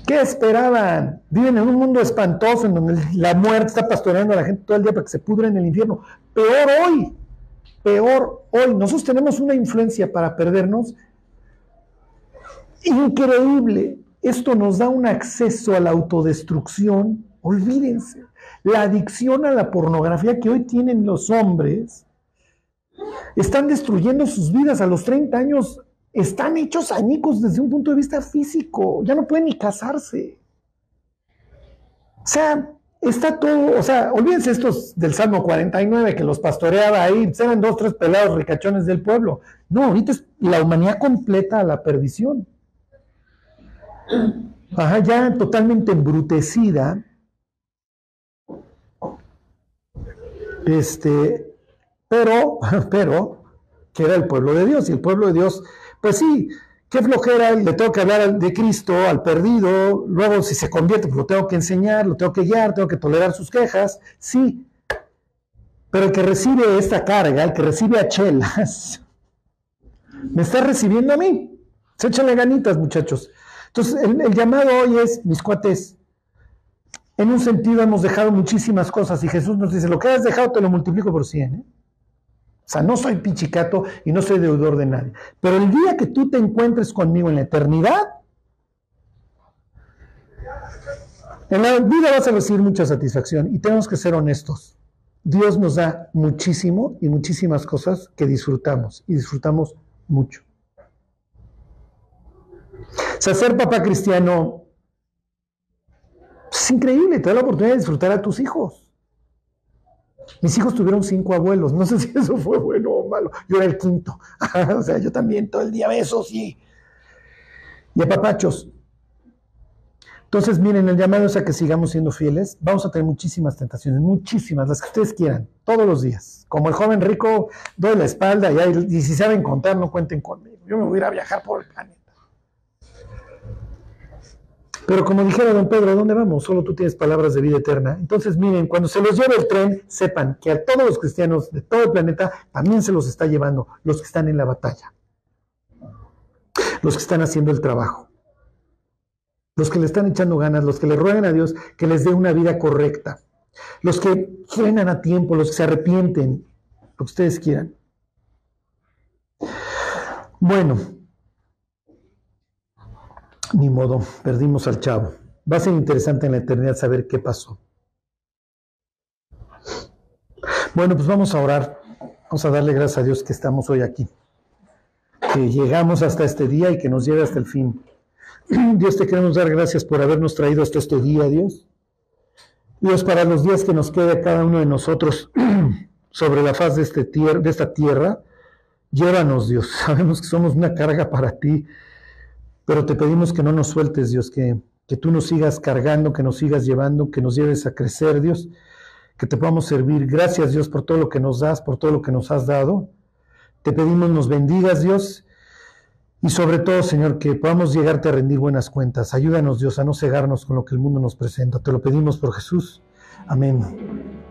Speaker 1: ¿Qué esperaban? Viven en un mundo espantoso en donde la muerte está pastoreando a la gente todo el día para que se pudra en el infierno. Peor hoy, peor hoy. Nosotros tenemos una influencia para perdernos increíble. Esto nos da un acceso a la autodestrucción. Olvídense, la adicción a la pornografía que hoy tienen los hombres están destruyendo sus vidas a los 30 años. Están hechos añicos desde un punto de vista físico. Ya no pueden ni casarse. O sea, está todo, o sea, olvídense estos del Salmo 49 que los pastoreaba ahí, eran dos, tres pelados ricachones del pueblo. No, ahorita es la humanidad completa a la perdición. Ajá, ya totalmente embrutecida. Este, pero, [laughs] pero, que era el pueblo de Dios, y el pueblo de Dios, pues sí, Qué flojera, le tengo que hablar de Cristo al perdido, luego si se convierte, pues lo tengo que enseñar, lo tengo que guiar, tengo que tolerar sus quejas, sí. Pero el que recibe esta carga, el que recibe a chelas, [laughs] me está recibiendo a mí. Se échale ganitas, muchachos. Entonces, el, el llamado hoy es, mis cuates, en un sentido hemos dejado muchísimas cosas y Jesús nos dice, lo que has dejado te lo multiplico por 100. ¿eh? O sea, no soy pichicato y no soy deudor de nadie. Pero el día que tú te encuentres conmigo en la eternidad, en la vida vas a recibir mucha satisfacción y tenemos que ser honestos. Dios nos da muchísimo y muchísimas cosas que disfrutamos y disfrutamos mucho. O sea, ser papá cristiano es increíble, te da la oportunidad de disfrutar a tus hijos. Mis hijos tuvieron cinco abuelos, no sé si eso fue bueno o malo. Yo era el quinto. [laughs] o sea, yo también todo el día besos y, y apapachos. Entonces, miren, el llamado es a que sigamos siendo fieles. Vamos a tener muchísimas tentaciones, muchísimas, las que ustedes quieran, todos los días. Como el joven rico, doy la espalda y, y si saben contar, no cuenten conmigo. Yo me voy a ir a viajar por el planeta. Pero como dijera don Pedro, ¿dónde vamos? Solo tú tienes palabras de vida eterna. Entonces, miren, cuando se los lleve el tren, sepan que a todos los cristianos de todo el planeta también se los está llevando, los que están en la batalla, los que están haciendo el trabajo, los que le están echando ganas, los que le ruegan a Dios que les dé una vida correcta, los que frenan a tiempo, los que se arrepienten, lo que ustedes quieran. Bueno, ni modo, perdimos al chavo. Va a ser interesante en la eternidad saber qué pasó. Bueno, pues vamos a orar. Vamos a darle gracias a Dios que estamos hoy aquí. Que llegamos hasta este día y que nos lleve hasta el fin. [clears throat] Dios, te queremos dar gracias por habernos traído hasta este día, Dios. Dios, para los días que nos quede cada uno de nosotros [clears throat] sobre la faz de, este de esta tierra, llévanos, Dios. [laughs] Sabemos que somos una carga para ti, pero te pedimos que no nos sueltes, Dios, que, que tú nos sigas cargando, que nos sigas llevando, que nos lleves a crecer, Dios, que te podamos servir. Gracias, Dios, por todo lo que nos das, por todo lo que nos has dado. Te pedimos nos bendigas, Dios, y sobre todo, Señor, que podamos llegarte a rendir buenas cuentas. Ayúdanos, Dios, a no cegarnos con lo que el mundo nos presenta. Te lo pedimos por Jesús. Amén.